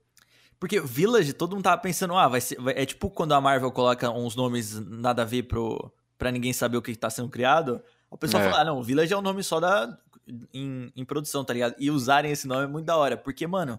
Porque Village, todo mundo tava pensando, ah, vai ser. Vai, é tipo quando a Marvel coloca uns nomes nada a ver pro, pra ninguém saber o que tá sendo criado. O pessoal é. fala, ah, não, Village é o nome só da. Em, em produção, tá ligado? E usarem esse nome é muito da hora. Porque, mano,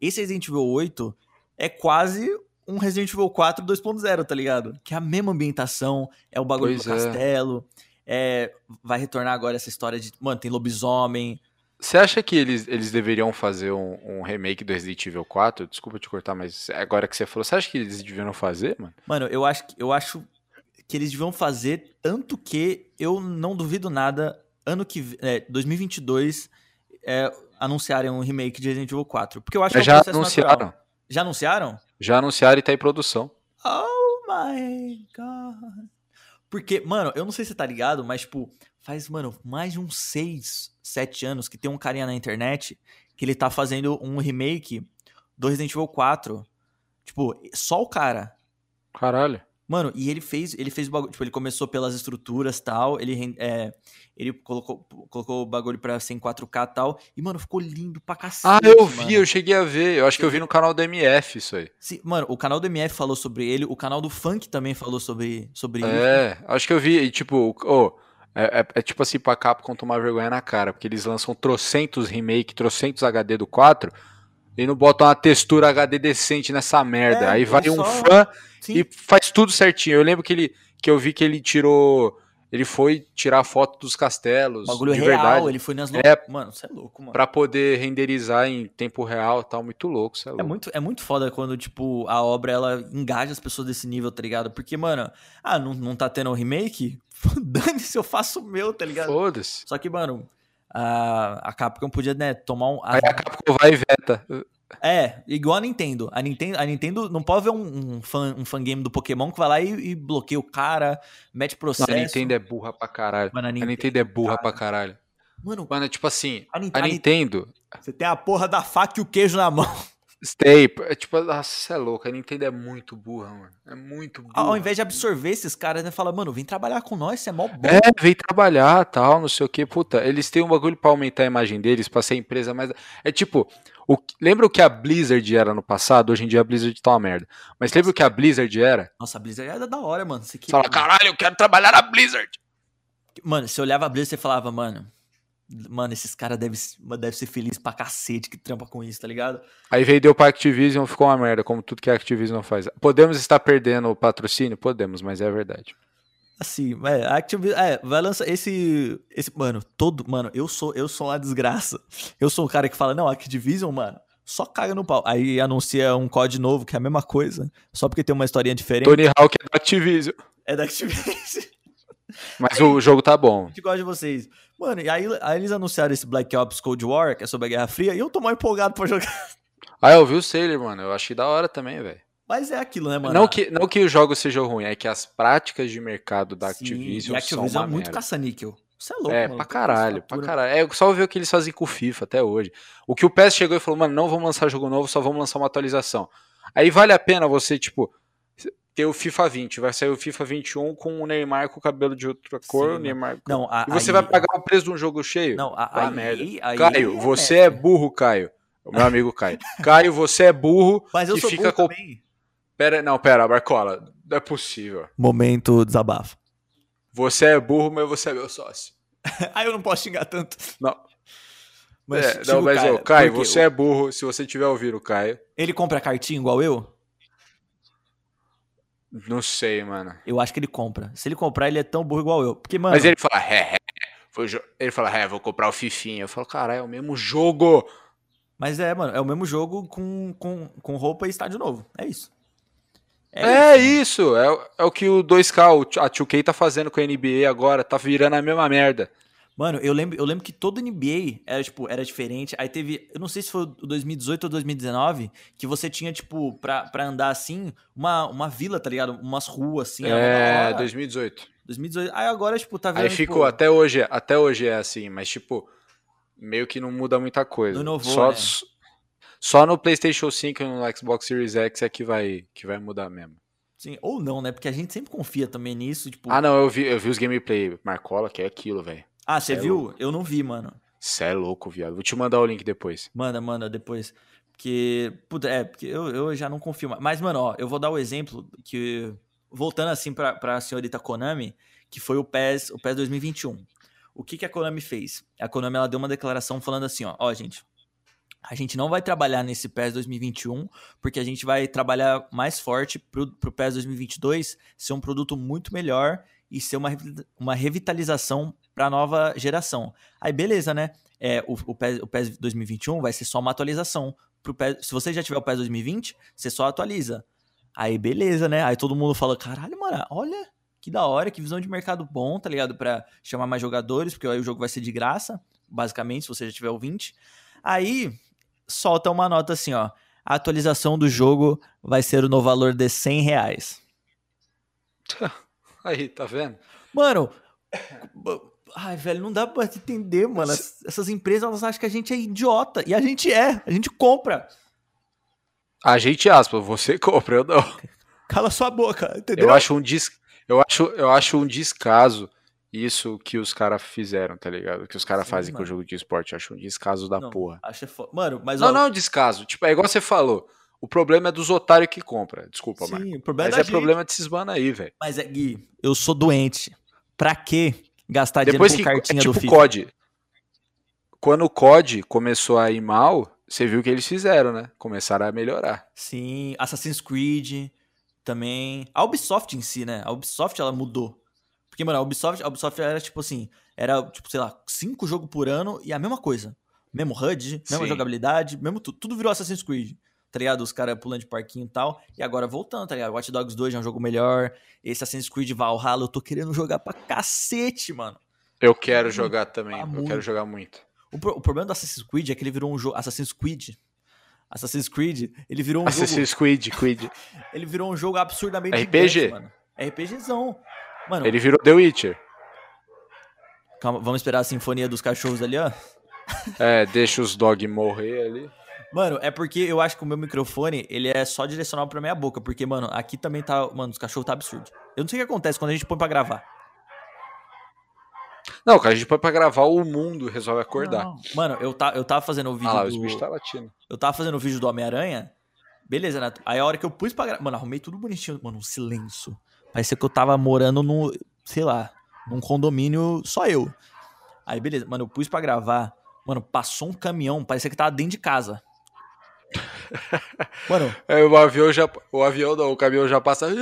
esse Resident Evil 8 é quase um Resident Evil 4 2.0, tá ligado? Que é a mesma ambientação, é o bagulho pois do é. castelo, é, vai retornar agora essa história de, mano, tem lobisomem. Você acha que eles, eles deveriam fazer um, um, remake do Resident Evil 4? Desculpa te cortar, mas agora que você falou, você acha que eles deveriam fazer, mano? Mano, eu acho, eu acho que eles deviam fazer, tanto que eu não duvido nada, ano que é, 2022, é, anunciarem um remake de Resident Evil 4. Porque eu acho que é um já anunciaram. Natural. Já anunciaram? Já anunciaram e tá em produção. Oh my god. Porque, mano, eu não sei se você tá ligado, mas, tipo, faz, mano, mais de uns 6, 7 anos que tem um carinha na internet que ele tá fazendo um remake do Resident Evil 4. Tipo, só o cara. Caralho. Mano, e ele fez, ele fez o bagulho, tipo, ele começou pelas estruturas tal, ele, é, ele colocou, colocou o bagulho pra ser em 4K tal, e, mano, ficou lindo pra cacete. Ah, eu vi, mano. eu cheguei a ver, eu acho que eu vi no canal do MF isso aí. Sim, mano, o canal do MF falou sobre ele, o canal do Funk também falou sobre, sobre é, isso. É, acho que eu vi, e, tipo, oh, é, é, é, tipo assim pra Capcom tomar vergonha na cara, porque eles lançam trocentos remake, trocentos HD do 4, e não botam uma textura HD decente nessa merda. É, aí vai um fã Sim. e faz tudo certinho. Eu lembro que ele que eu vi que ele tirou. Ele foi tirar foto dos castelos. Bagulho de real, verdade. ele foi nas é, Mano, você é louco, mano. Pra poder renderizar em tempo real tal, muito louco, é, louco. é muito É muito foda quando, tipo, a obra ela engaja as pessoas desse nível, tá ligado? Porque, mano, ah, não, não tá tendo um remake? Dane-se, eu faço o meu, tá ligado? Foda-se. Só que, mano, a, a Capcom podia, né, tomar um. Aí a Capcom vai e veta. É, igual a Nintendo. A Nintendo, a Nintendo não pode ver um, um, fan, um fangame do Pokémon que vai lá e, e bloqueia o cara, mete processo. Não, a Nintendo é burra pra caralho. Mano, a, Nintendo, a, Nintendo, é burra cara. pra caralho. Mano, Mano, tipo assim, a, a Nintendo. Você tem a porra da faca e o queijo na mão. Stay, é tipo, nossa, você é louco, a Nintendo é muito burra, mano. É muito burra. Ao invés de absorver esses caras, né, fala, mano, vem trabalhar com nós, você é mó bom. É, vem trabalhar, tal, não sei o que, puta. Eles têm um bagulho pra aumentar a imagem deles, pra ser empresa mais. É tipo, o... lembra o que a Blizzard era no passado? Hoje em dia a Blizzard tá uma merda. Mas lembra o que a Blizzard era? Nossa, a Blizzard era da hora, mano. Você que... Fala, caralho, eu quero trabalhar na Blizzard. Mano, você olhava a Blizzard e falava, mano, Mano, esses caras devem deve ser felizes pra cacete que trampa com isso, tá ligado? Aí vendeu pra Activision ficou uma merda, como tudo que a Activision faz. Podemos estar perdendo o patrocínio? Podemos, mas é a verdade. Assim, é, a Activision, é, vai lançar esse, esse, mano, todo, mano, eu sou, eu sou uma desgraça. Eu sou um cara que fala, não, Activision, mano, só caga no pau. Aí anuncia um código novo, que é a mesma coisa, só porque tem uma historinha diferente. Tony Hawk é da Activision. É da Activision. Mas aí, o jogo tá bom. A gente gosta de vocês. Mano, e aí, aí eles anunciaram esse Black Ops Cold War, que é sobre a Guerra Fria, e eu tô mal empolgado pra jogar. Ah, eu vi o Sailor, mano. Eu achei da hora também, velho. Mas é aquilo, né, mano? Não que, não que o jogo seja ruim, é que as práticas de mercado da Sim, Activision, e Activision são é muito caça-níquel. Você é louco, É, mano. pra caralho, pra caralho. É só ver o que eles fazem com o FIFA até hoje. O que o PES chegou e falou, mano, não vamos lançar jogo novo, só vamos lançar uma atualização. Aí vale a pena você, tipo, ter o FIFA 20. Vai sair o FIFA 21 com o Neymar com o cabelo de outra cor, Sim, o Neymar. Com... Não, a, e você vai pagar o preço de um jogo cheio? Não, a, ah, merda. Caio, é você é burro, Caio. O meu amigo Caio. Caio, você é burro. Mas eu sou fica burro com... também. Pera, não, pera, Barcola. Não é possível. Momento desabafo. Você é burro, mas você é meu sócio. ah, eu não posso xingar tanto. Não. Mas, é, não, mas Caio, ô, Caio você é burro. Se você tiver ouvindo o Caio. Ele compra cartinha igual eu? Não sei, mano. Eu acho que ele compra. Se ele comprar, ele é tão burro igual eu. Porque, mano. Mas ele fala, é, é. Ele fala, é, vou comprar o Fifinha. Eu falo, caralho, é o mesmo jogo. Mas é, mano, é o mesmo jogo com, com, com roupa e estádio novo. É isso. É, é isso, isso. É, é o que o 2K, a 2K tá fazendo com a NBA agora. Tá virando a mesma merda. Mano, eu lembro, eu lembro que todo NBA era, tipo, era diferente. Aí teve, eu não sei se foi 2018 ou 2019, que você tinha, tipo, pra, pra andar assim, uma, uma vila, tá ligado? Umas ruas, assim. É, 2018. 2018. Aí agora, tipo, tá vendo. Aí ficou, tipo... até hoje, até hoje é assim, mas, tipo, meio que não muda muita coisa. Não inovou, só, né? só no PlayStation 5 e no Xbox Series X é que vai, que vai mudar mesmo. Sim, ou não, né? Porque a gente sempre confia também nisso, tipo... Ah, não, eu vi, eu vi os gameplay. Marcola, que é aquilo, velho. Ah, você é viu? louco. Eu não vi, mano. Cê é louco, viado. Vou te mandar o link depois. Manda, manda depois. Porque, puta, é, porque eu, eu já não confio mais. Mas, mano, ó, eu vou dar o exemplo que, voltando assim pra, pra senhorita Konami, que foi o PES, o PES 2021. O que, que a Konami fez? A Konami, ela deu uma declaração falando assim, ó, ó, gente, a gente não vai trabalhar nesse PES 2021, porque a gente vai trabalhar mais forte pro, pro PES 2022 ser um produto muito melhor e ser uma, uma revitalização pra nova geração. Aí, beleza, né? É, o, o, PES, o PES 2021 vai ser só uma atualização. Pro PES, se você já tiver o PES 2020, você só atualiza. Aí, beleza, né? Aí todo mundo fala, caralho, mano, olha, que da hora, que visão de mercado bom, tá ligado? Pra chamar mais jogadores, porque aí o jogo vai ser de graça, basicamente, se você já tiver o 20. Aí, solta uma nota assim, ó. A atualização do jogo vai ser no valor de 100 reais. Aí, tá vendo? Mano, ai, velho, não dá pra entender, mano. As- Essas empresas, elas acham que a gente é idiota. E a gente é, a gente compra. A gente, aspas, você compra, eu não. Cala sua boca, entendeu? Eu acho um des... eu acho, eu acho um descaso isso que os caras fizeram, tá ligado? Que os caras fazem com o mano. jogo de esporte. Eu acho um descaso da Não, porra. Acho fo... Mano, mas Não, ó, não é um descaso. Tipo, é igual você falou. O problema é dos otários que compra. Desculpa, sim, Marco. o problema Mas é é gente. problema desses mano aí, velho. Mas é, Gui, eu sou doente. Pra quê gastar Depois dinheiro que. com É cartinha tipo do FIFA? COD. Quando o COD começou a ir mal, você viu o que eles fizeram, né? Começaram a melhorar. Sim, Assassin's Creed também. A Ubisoft em si, né? A Ubisoft ela mudou. Porque, mano, a Ubisoft, a Ubisoft era tipo assim, era tipo, sei lá, cinco jogos por ano e a mesma coisa. Mesmo HUD, mesma Sim. jogabilidade, mesmo tudo. Tudo virou Assassin's Creed. Tá ligado? Os caras pulando de parquinho e tal. E agora voltando, tá ligado? Watch Dogs 2 já é um jogo melhor. Esse Assassin's Creed Valhalla, eu tô querendo jogar pra cacete, mano. Eu quero jogar também. Eu muito. quero jogar muito. O, pro- o problema do Assassin's Creed é que ele virou um jogo. Assassin's Creed. Assassin's Creed, ele virou um jogo. Assassin's Creed, Creed. Ele virou um jogo absurdamente RPG? gigante, mano. RPGzão. Mano, Ele virou The Witcher. calma, vamos esperar a sinfonia dos cachorros ali, ó. É, deixa os dog morrer ali. Mano, é porque eu acho que o meu microfone, ele é só direcional pra minha boca. Porque, mano, aqui também tá. Mano, os cachorros tá absurdo. Eu não sei o que acontece quando a gente põe pra gravar. Não, cara, a gente põe pra gravar o mundo resolve acordar. Não. Mano, eu, tá, eu tava fazendo o vídeo. Ah lá, do... os bichos tá latindo. Eu tava fazendo o vídeo do Homem-Aranha. Beleza, né? Aí a hora que eu pus pra gravar. Mano, arrumei tudo bonitinho. Mano, um silêncio. Parecia que eu tava morando no. Sei lá. Num condomínio só eu. Aí, beleza. Mano, eu pus pra gravar. Mano, passou um caminhão. Parecia que tava dentro de casa. Mano, É, o avião já. O avião não, o caminhão já passa.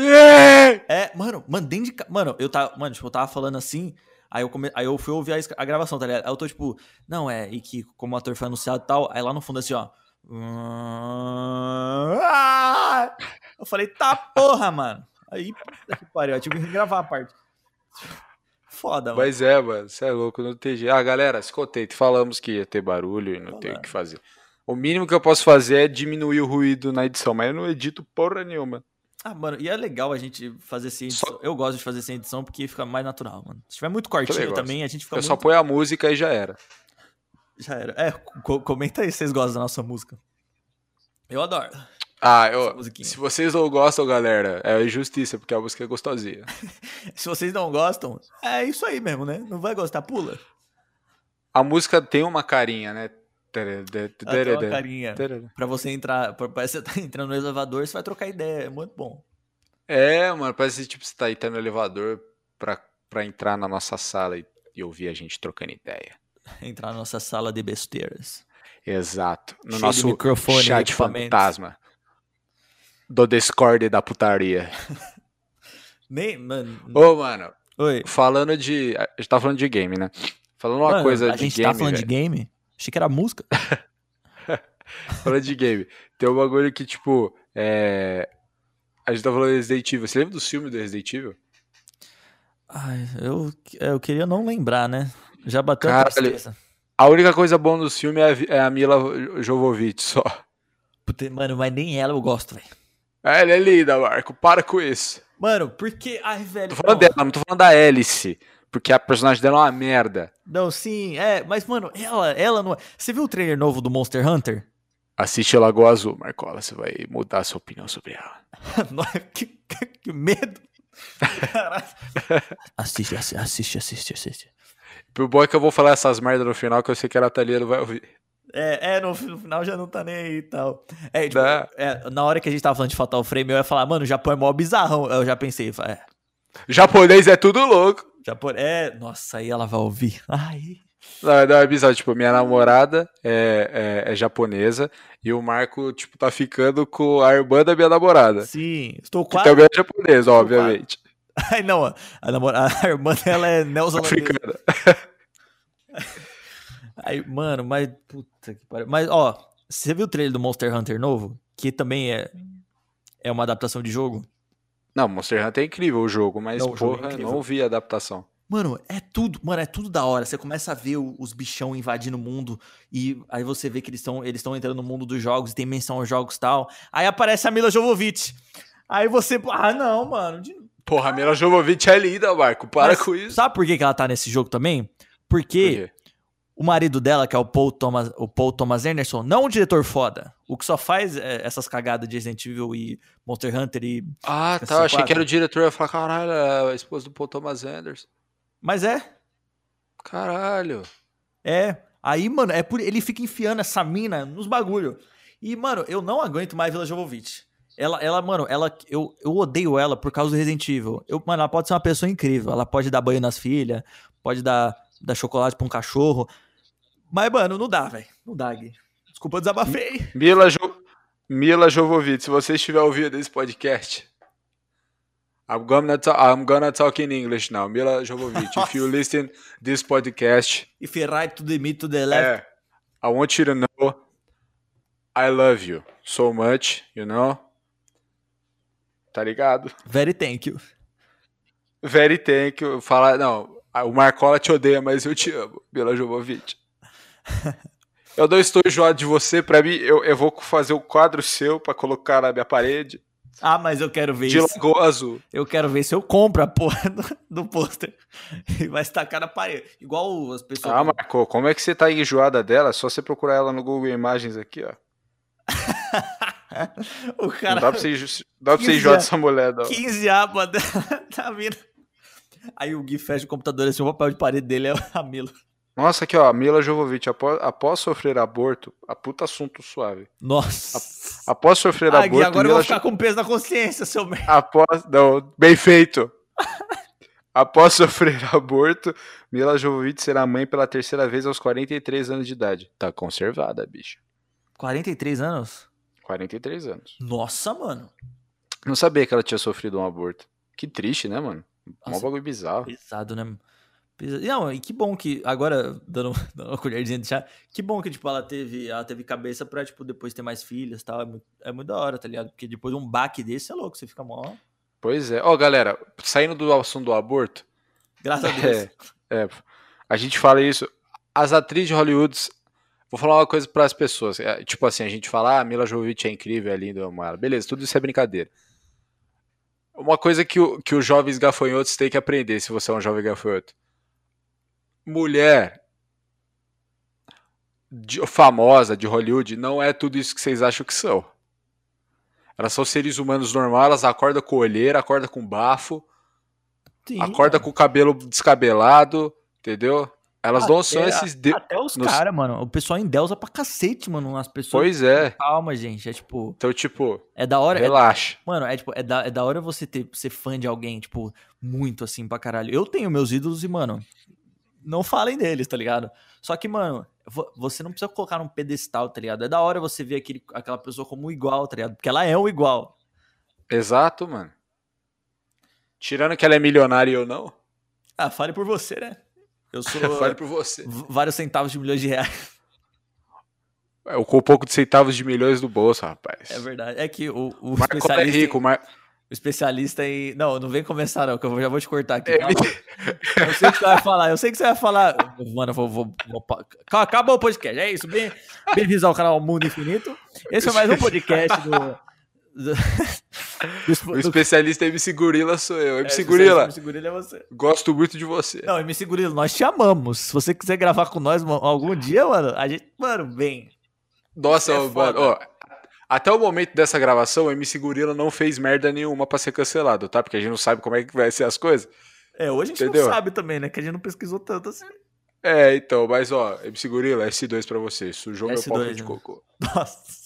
É! Mano, mano, dentro de casa. Mano, eu tava. Mano, tipo, eu tava falando assim. Aí eu, come... aí eu fui ouvir a, a gravação, tá ligado? Aí eu tô tipo, não, é, e que como o ator foi anunciado e tal, aí lá no fundo assim, ó. Eu falei, tá porra, mano. Aí, puta que pariu, eu tive que gravar a parte. Foda, mano. Mas é, mano, você é louco, não tem jeito. Ah, galera, se contente, falamos que ia ter barulho e não tem o que fazer. O mínimo que eu posso fazer é diminuir o ruído na edição, mas eu não edito porra nenhuma. Ah, mano, e é legal a gente fazer sem edição. Só- Eu gosto de fazer sem edição porque fica mais natural, mano. Se tiver muito cortinho Também também, a gente fica Eu muito... só ponho a música e já era. Já era. É, co- comenta aí se vocês gostam da nossa música. Eu adoro. Ah, eu, se vocês não gostam, galera, é injustiça, porque a música é gostosinha. Se vocês não gostam, é isso aí mesmo, né? Não vai gostar, pula. A música tem uma carinha, né? Tem uma carinha. Pra você entrar, pra- parece que você tá entrando no elevador, você vai trocar ideia. É muito bom. É, mano, parece que tipo, você tá entrando no elevador pra, pra entrar na nossa sala e, e ouvir a gente trocando ideia. Entrar na nossa sala de besteiras. Exato. No Cheio nosso microfone chat fantasma. Do Discord da putaria. Nem, mano. Ô, mano, Oi. falando de. A gente tá falando de game, né? Falando uma Mano, coisa a de gente game. tá falando de game? Achei que era música. Falando de game. Tem um bagulho que, tipo, é. A gente tá falando de Resident Evil. Você lembra do filme do Resident Evil? Ai, eu, eu queria não lembrar, né? Já bateu a Caralho. tristeza. A única coisa boa do filme é a, é a Mila Jovovich só. Puta, Mano, mas nem ela eu gosto, velho. É, ela é linda, Marco. Para com isso. Mano, porque. Ai, velho. Tô falando não. dela, não tô falando da Alice. Porque a personagem dela é uma merda. Não, sim, é, mas, mano, ela, ela não é. Você viu o trailer novo do Monster Hunter? Assiste Lagoa Azul, Marcola. Você vai mudar a sua opinião sobre ela. Não é- que- que- Que medo. Caralho. Assiste, assi- assiste, assiste, assiste. Pro boy que eu vou falar essas merdas no final, que eu sei que a Natalia não vai ouvir. É, é no, no final já não tá nem aí e tal. É, tipo, Né? é, na hora que a gente tava falando de Fatal Frame, eu ia falar, mano, o Japão é mó bizarrão. Eu já pensei, é, Japonês é tudo louco. Japão, é, nossa, aí ela vai ouvir. Ai. Não, não, é bizarro. Tipo, minha namorada é, é, é japonesa e o Marco, tipo, tá ficando com a irmã da minha namorada. Sim, estou Que quase. também é japonesa, obviamente. Ai, não, a, namora... a irmã dela é neozelandesa. Aí, mano, mas. Puta que pariu. Mas, ó, você viu o trailer do Monster Hunter novo? Que também é, é uma adaptação de jogo? Não, Monster Hunter é incrível o jogo, mas, Não, o jogo é porra, não vi a adaptação. Mano, é tudo, mano, é tudo da hora. Você começa a ver os bichão invadindo o mundo e aí você vê que eles estão eles estão entrando no mundo dos jogos e tem menção aos jogos e tal. Aí aparece a Mila Jovovich. Aí você, ah, não, mano. de- Porra, a Mila Jovovich é linda, Marco. Para Mas com isso. Sabe por que, que ela tá nesse jogo também? Por Porque quê? O marido dela, que é o Paul Thomas, o Paul Thomas Anderson, não um diretor foda. O que só faz é, essas cagadas de Resident Evil e Monster Hunter e. Ah, tá. eu Achei que era o diretor. Eu ia falar, caralho, é a esposa do Paul Thomas Anderson. Mas é, Caralho. É. Aí, mano, é por ele fica enfiando essa mina nos bagulho. E, mano, eu não aguento mais Vila Jovovich. Ela, ela, mano, ela, eu, eu odeio ela por causa do Resident Evil. Eu, mano, ela pode ser uma pessoa incrível. Ela pode dar banho nas filhas, pode dar, dar chocolate pra um cachorro. Mas, mano, não dá, velho. Não dá, Gui. Desculpa, eu desabafei. Mila, jo... Mila Jovovich, se você estiver ouvindo esse podcast, I'm gonna, ta- I'm gonna talk in English now. Mila Jovovich, if you listen this podcast, If you right to the mid to the left. é, I want you to know I love you so much, you know? Tá ligado? Very thank you. Very thank you. Falar, não, o Marcola te odeia, mas eu te amo, Mila Jovovich. Eu não estou enjoado de você, pra mim, eu, eu vou fazer um quadro seu pra colocar na minha parede, Ah, mas eu quero ver de isso. Lagoa Azul. Eu quero ver se eu compro a porra do, do pôster. E vai estacar na parede. Igual as pessoas. Ah, Marco, como é que você tá enjoada dela? É só você procurar ela no Google Imagens aqui, ó. o Não cara. dá pra você, enjo- não dá pra você 15 enjoar dessa mulher, não. 15 abas dela tá vindo. Aí o Gui fecha o computador assim, o papel de parede dele é a Mila. Nossa, aqui, ó, Mila Jovovich, após, após sofrer aborto, a puta assunto suave. Nossa. Após sofrer Ah, aborto, agora eu Mila vou ficar com peso na consciência, seu merda. Após. Não, bem feito. Após sofrer aborto, Mila Jovovich será mãe pela terceira vez aos 43 anos de idade. Tá conservada, bicho. 43 anos? 43 anos. Nossa, mano. Não sabia que ela tinha sofrido um aborto. Que triste, né, mano? Nossa. bagulho bizarro. Pesado, né? Pesa- Não, e que bom que, agora, dando, dando uma colherzinha de chá, que bom que, tipo, ela teve, ela teve cabeça pra, tipo, depois ter mais filhas e tal. É muito, é muito da hora, tá ligado? Porque depois de um baque desse, é louco, você fica mó. Pois é. Ó, galera, saindo do assunto do aborto, Graças a Deus. É, é, a gente fala isso. As atrizes de Hollywood. Vou falar uma coisa para as pessoas. é, tipo assim, a gente fala, ah, Mila Jovovich é incrível, é linda, eu amo ela. Beleza, tudo isso é brincadeira. Uma coisa que, o- que os jovens gafanhotos têm que aprender, se você é um jovem gafanhoto. Mulher de- famosa de Hollywood não é tudo isso que vocês acham que são. Elas são seres humanos normais, elas acordam com olheira, acordam com bafo, Sim, acorda mano. com o cabelo descabelado, entendeu? Elas não são Até- esses de... Até os nos- caras, mano. O pessoal endeusa pra cacete, mano. As pessoas. Pois é. Calma, gente. É tipo. Então, tipo, É da hora. é- relaxa. mano, é tipo, é da, é da hora você ter, ser fã de alguém, tipo, muito assim pra caralho. Eu tenho meus ídolos e, mano, não falem deles, tá ligado? Só que, mano, vo- você não precisa colocar num pedestal, tá ligado? É da hora você ver aquele, aquela pessoa como um igual, tá ligado? Porque ela é um igual. Exato, mano. Tirando que ela é milionária e eu não, Ah, fale por você, né? Eu sou fale por você. vários centavos de milhões de reais. Eu com um pouco de centavos de milhões no bolso, rapaz. É verdade. É que o, o Marco é rico, o Mar... Especialista em. Não, não vem começar, não, que eu já vou te cortar aqui. É. Eu sei o que você vai falar, eu sei que você vai falar. Mano, eu vou. vou, vou Acabou o podcast, é isso. Bem- Bem-vindos ao canal Mundo Infinito. Esse é mais um podcast do. do, do- O especialista MC Gorila sou eu. é, MC se Gorila, MC Gorila é você. gosto muito de você. Não, MC Gorila, nós te amamos. Se você quiser gravar com nós algum dia, mano, a gente. Mano, vem. Nossa, é mano, ó, Até o momento dessa gravação, o MC Gorila não fez merda nenhuma pra ser cancelado, tá? Porque a gente não sabe como é que vai ser as coisas. É, hoje a gente Entendeu? não sabe também, né? Que a gente não pesquisou tanto assim. É, então, mas ó, MC Gorila, S2 pra você. Sujou meu S2, pau de né? cocô. Nossa.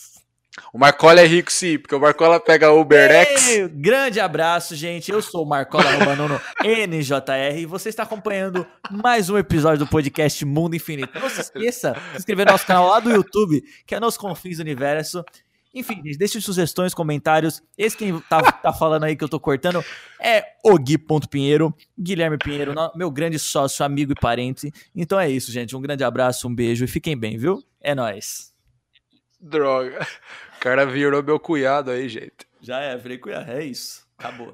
O Marcola é rico sim, porque o Marcola pega o UberX. Ei, grande abraço, gente. Eu sou o Marcola Romanono NJR e você está acompanhando mais um episódio do podcast Mundo Infinito. Não se esqueça de se inscrever no nosso canal lá do YouTube, que é Nos Confins do Universo. Enfim, gente, deixe sugestões, comentários. Esse quem tá, tá falando aí que eu tô cortando é o Gui.pinheiro, Guilherme Pinheiro, meu grande sócio, amigo e parente. Então é isso, gente. Um grande abraço, um beijo e fiquem bem, viu? É nóis. Droga. O cara virou meu cunhado aí, gente. Já é, virei cunhado. É isso. Acabou.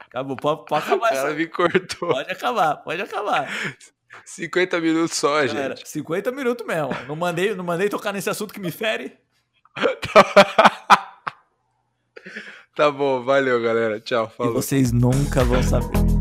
Acabou. Pode, pode O acabar cara essa. me cortou. Pode acabar, pode acabar. 50 minutos só, era. gente. 50 minutos mesmo. Não mandei, não mandei tocar nesse assunto que me fere. Tá bom, valeu, galera. Tchau, E falou. vocês nunca vão saber.